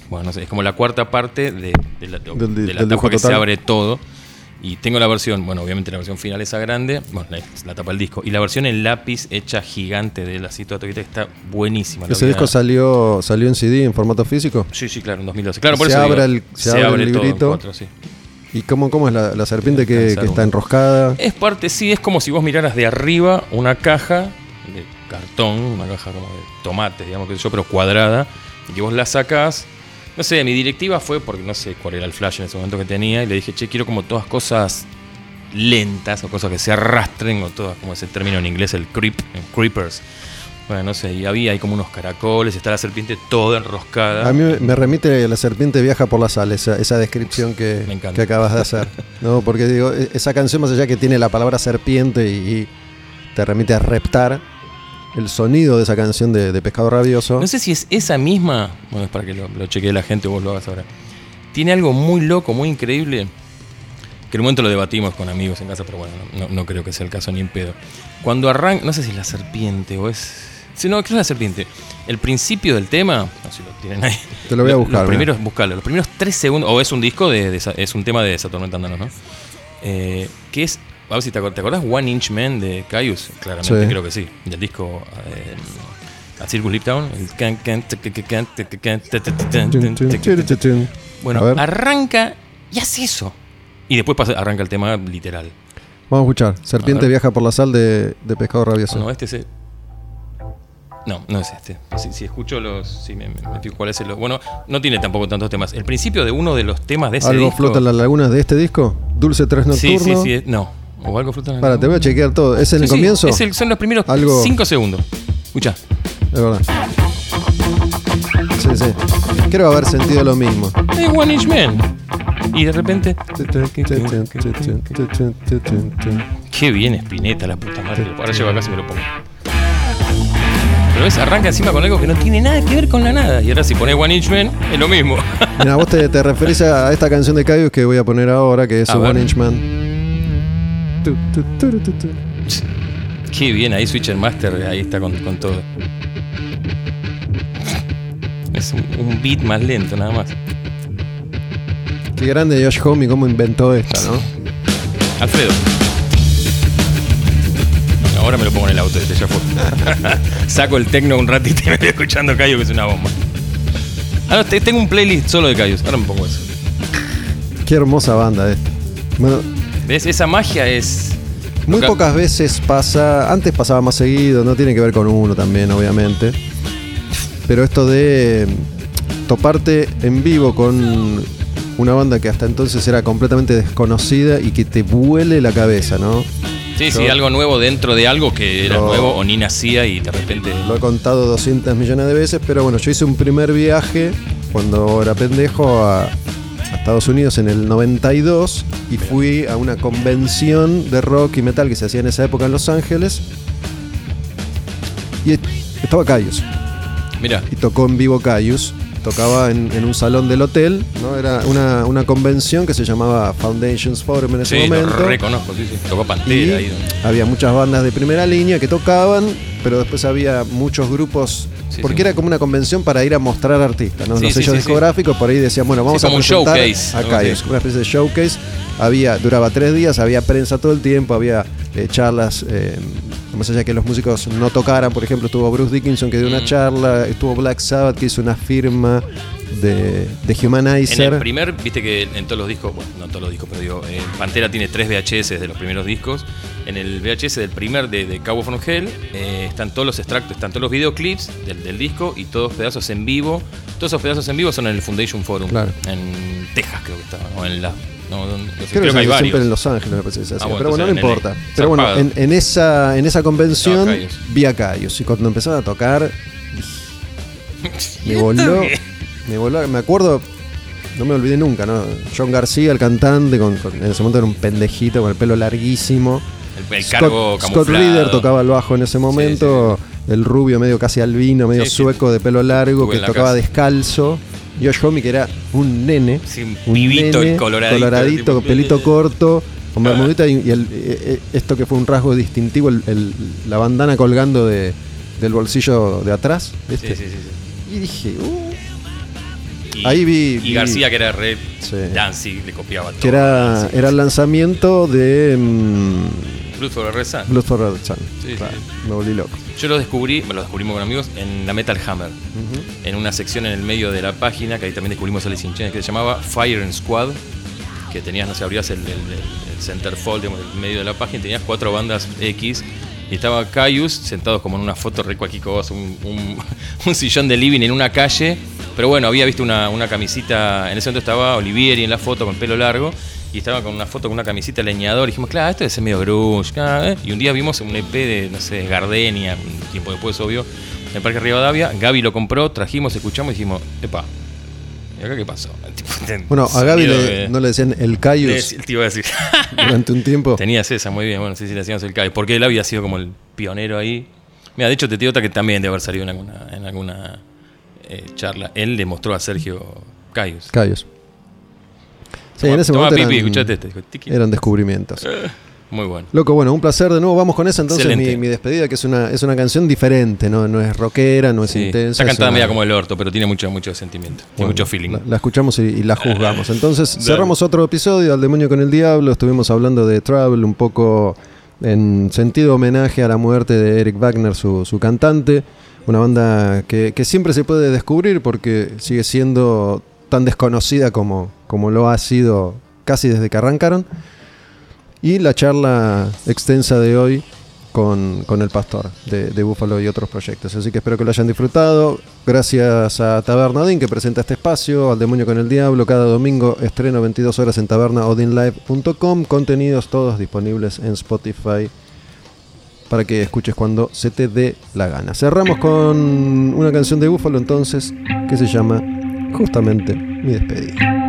Bueno, no sé, es como la cuarta parte de, de la, de la tapa que se abre todo. Y tengo la versión, bueno, obviamente la versión final esa grande, bueno, la, la tapa del disco. Y la versión en lápiz hecha gigante de la cita que está buenísima. Ese disco salió, salió en CD en formato físico. Sí, sí, claro, en 2012. Claro, por Se eso abre digo, el- se abre el librito. cuatro, sí. ¿Y cómo, cómo es la, la serpiente que, está enroscada? Es parte, sí, es como si vos miraras de arriba una caja de cartón, una caja como de tomates, digamos que yo, pero cuadrada, y que vos la sacás. No sé, mi directiva fue porque no sé cuál era el flash en ese momento que tenía, y le dije, che, quiero como todas cosas lentas o cosas que se arrastren, o todas, como ese término en inglés, el creep, el creepers. Bueno, no sé, y había ahí como unos caracoles, está la serpiente toda enroscada. A mí me- remite la serpiente viaja por la sal, esa, esa descripción que, acabas de hacer. ¿no? Porque digo, e- esa canción más allá que tiene la palabra serpiente y, y te remite a reptar, el sonido de esa canción de, de Pescado Rabioso. No sé si es esa misma. Bueno, es para que lo, lo chequee la gente o vos lo hagas ahora. Tiene algo muy loco, muy increíble. Que en un momento lo debatimos con amigos en casa, pero bueno, no, no creo que sea el caso ni en pedo. Cuando arranca. No sé si es la serpiente o es. Sí, no, creo que es la serpiente. El principio del tema. No sé si lo tienen ahí. Te lo voy a buscar, Los primeros, buscalo. Los primeros tres segundos. O es un disco de. es un tema de Satormentándonos, ¿no? Eh, que es. A ver si te, ¿te acordás One Inch Man de Caius. Claramente, Sí. creo que sí. Del disco. eh, a Circus Leap Down. el. Bueno, arranca y hace eso. Y después pasa- arranca el tema literal. Vamos a escuchar. Serpiente A viaja por la sal de, de Pescado Rabioso. Ah, no, este es. el- No, no es este. Si, si escucho los. Si me, me- fijo cuál es el. Bueno, no tiene tampoco tantos temas. El principio de uno de los temas de ese ¿Algo disco. flota en las lagunas de este disco? Dulce Tres Sí, Nocturno. sí, sí. es- No. O algo la- Para, te voy a chequear todo. ¿Es en Sí, el sí, comienzo? es el- son los primeros Algo- 5 segundos. Escucha. Es verdad. Sí, sí. Creo haber sentido lo mismo. Es One Inch Man. Y de repente. Qué bien Spinetta, la puta madre. Ahora llevo acá y me lo pongo. Pero ves, arranca encima con algo que no tiene nada que ver con la nada. Y ahora si pones One Inch Man, es lo mismo. Mira, vos te, te referís a esta canción de Caius que voy a poner ahora, que es One. Inch Man. Tu. Qué bien, ahí Switcher Master, ahí está con, con todo. Es un, un beat más lento, nada más. Qué grande Josh Homme cómo inventó esta, ¿no? Alfredo. Ahora me lo pongo en el auto, este ya fue. Saco el tecno un ratito y me voy escuchando Cayo, que es una bomba. Ah, no, te- tengo un playlist solo de Cayos. Ahora me pongo eso. Qué hermosa banda esta. Bueno, ¿Ves? Esa magia es. muy pocas veces pasa, antes pasaba más seguido, no tiene que ver con uno también, obviamente. Pero esto de toparte en vivo con una banda que hasta entonces era completamente desconocida y que te vuele la cabeza, ¿no? Sí, sí, algo nuevo dentro de algo que era nuevo o ni nacía y de repente. Lo he contado 200 millones de veces, pero bueno, yo hice un primer viaje cuando era pendejo a Estados Unidos en el 92 y fui a una convención de rock y metal que se hacía en esa época en Los Ángeles. Y estaba Caius Mira, y tocó en vivo Caius. tocaba en, en un salón del hotel, ¿no? Era una, una convención que se llamaba Foundations Forum en ese Sí, lo momento. reconozco, sí, sí. Tocó Y Pantera ahí. había muchas bandas de primera línea que tocaban, pero después había muchos grupos, Sí, porque sí. era como una convención para ir a mostrar artistas, ¿no? Sí, Los sellos discográficos por ahí decían, bueno, vamos a como un presentar showcase, una especie de showcase. Había, duraba tres días, había prensa todo el tiempo, había eh, charlas, eh, más allá que los músicos no tocaran, por ejemplo, estuvo Bruce Dickinson que dio una Mm. charla, estuvo Black Sabbath que hizo una firma de, de En Humanizer. el primer, viste que en todos los discos, bueno, no en todos los discos, pero digo, eh, Pantera tiene tres VHS de los primeros discos. En el VHS del primer de, de Cabo from Hell eh, están todos los extractos, están todos los videoclips del, del disco y todos pedazos en vivo. Todos esos pedazos en vivo son en el Foundation Forum, Claro. en Texas creo que estaba, o en la... No, no, no sé, Creo, que, hay siempre varios. en Los Ángeles me parece que se hacía. Ah, bueno, pero bueno, no importa. en el- Pero bueno, en, en esa, en esa convención vi a Caius y cuando empezaron a tocar me voló, me voló, me acuerdo, no me olvidé nunca, ¿no? John García, el cantante, con, con- en ese momento era un pendejito con el pelo larguísimo. El, el cargo Scott, Scott. Reeder tocaba el bajo en ese momento, el rubio medio casi albino, medio sueco de pelo largo, Estuve que la tocaba casa. descalzo. Josh Homme, que era un nene, un pibito, nene coloradito, coloradito, con pelito corto, con bermudita y, y el- eh, eh, esto que fue un rasgo distintivo, el- la bandana colgando de, del bolsillo de atrás, ¿viste? sí, sí, sí. Y dije, uh, Y, Ahí vi- Y vi- García, que era re Sí. Danzig, le copiaba todo. que era, Danzig. era el lanzamiento de mm, Blood for a Red Sun. Blood for Red Sun. Sí, Claro, sí. Me volví loco. Yo lo descubrí, me lo descubrimos con amigos, en la Metal Hammer. En una sección en el medio de la página, que ahí también descubrimos Alice in Chains, que se llamaba Fire and Squad. Que tenías, no sé, abrías el, el, el- centerfold, digamos, el medio de la página, y tenías cuatro bandas X. Y estaba Caius sentados como en una foto re cualquier cosa, un, un- un sillón de living en una calle. Pero bueno, había visto una, una camisita, en ese momento estaba Olivieri en la foto con pelo largo. Y estaba con una foto con una camisita leñador. Y dijimos, claro, esto ser medio grunge. ¿eh? Y un día vimos un EP de, no sé, Gardenia, un tiempo después, obvio, en el Parque Rivadavia. Gaby lo compró, trajimos, escuchamos y dijimos, epa, ¿y acá qué pasó? Bueno, a Gaby sonido le- de- no le decían el decí- te iba a decir. durante un tiempo. Tenías esa, muy bien. Bueno, sí, sí, le hacíamos el Caius. Porque él había sido como el pionero ahí. Mira, de hecho, te digo otra que también debe haber salido en alguna, en alguna eh, charla. Él le mostró a Sergio Caius. Caius. Sí, Toma- en ese momento pipi, eran, este. eran descubrimientos. Muy bueno. Loco, bueno, un placer de nuevo. Vamos con esa entonces, mi, mi despedida, que es una, es una canción diferente, ¿no? No es rockera, no es Sí, intensa. está es cantada una- media como el orto, pero tiene mucho, mucho sentimiento. Tiene mucho feeling. La, la escuchamos y, y la juzgamos. Entonces, cerramos otro episodio al demonio con el diablo. Estuvimos hablando de Travel un poco en sentido homenaje a la muerte de Eric Wagner, su, su cantante. Una banda que, siempre se puede descubrir porque sigue siendo tan desconocida como, como lo ha sido casi desde que arrancaron. Y la charla extensa de hoy con, con el pastor de, de Búfalo y otros proyectos. Así que espero que lo hayan disfrutado. Gracias a Taberna Odin que presenta este espacio, al Demonio con el Diablo. Cada domingo estreno 22 horas en tabernaodinlive.com. Contenidos todos disponibles en Spotify para que escuches cuando se te dé la gana. Cerramos con una canción de Búfalo entonces que se llama justamente Mi despedida.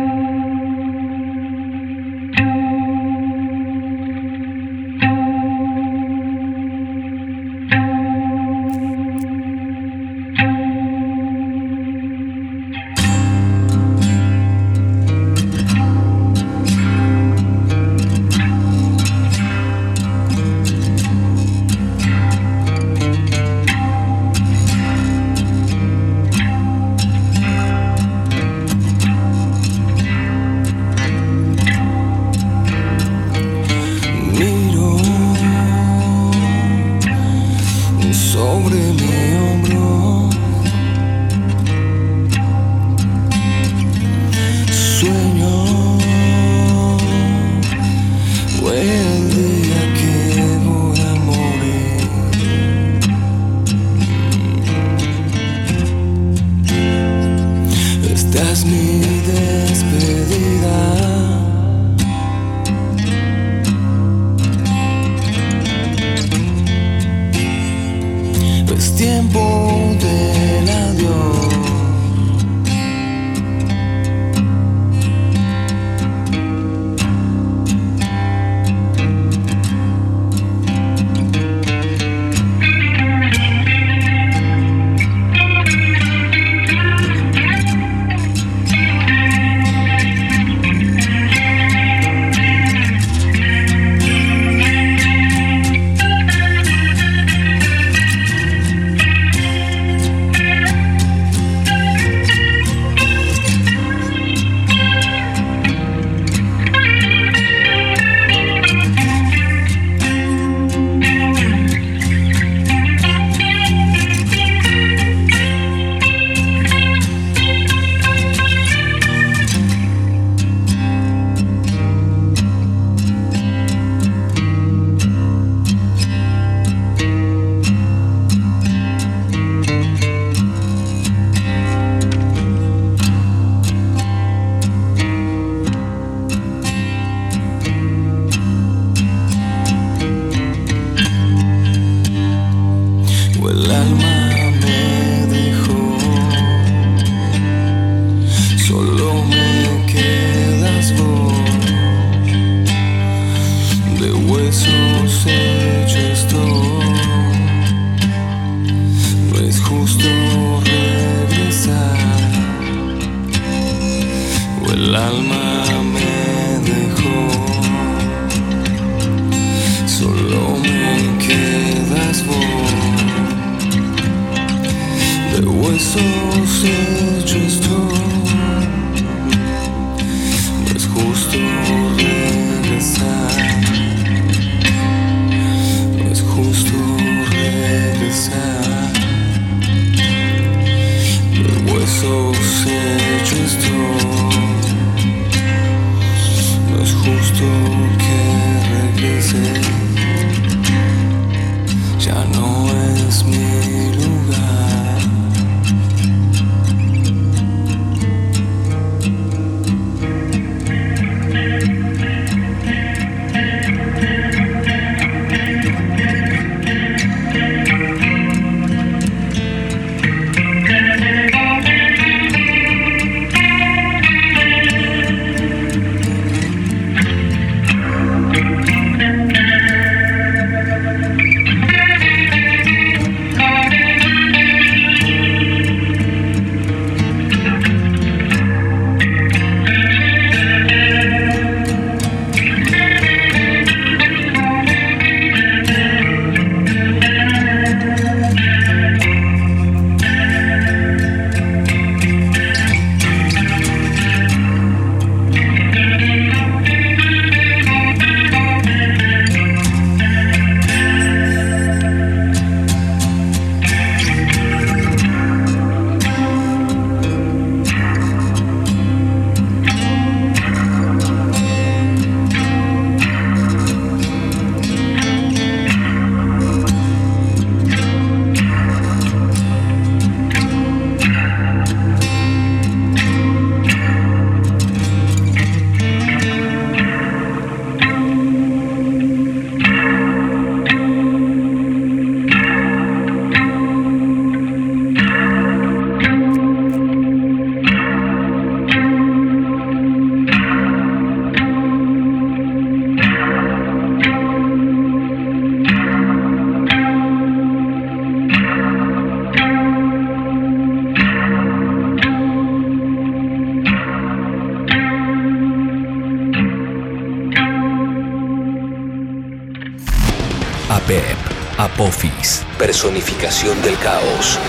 Personificación del caos.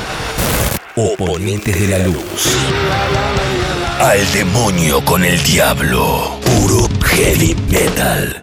Oponentes de la luz. Al demonio con el diablo. Puro heavy metal.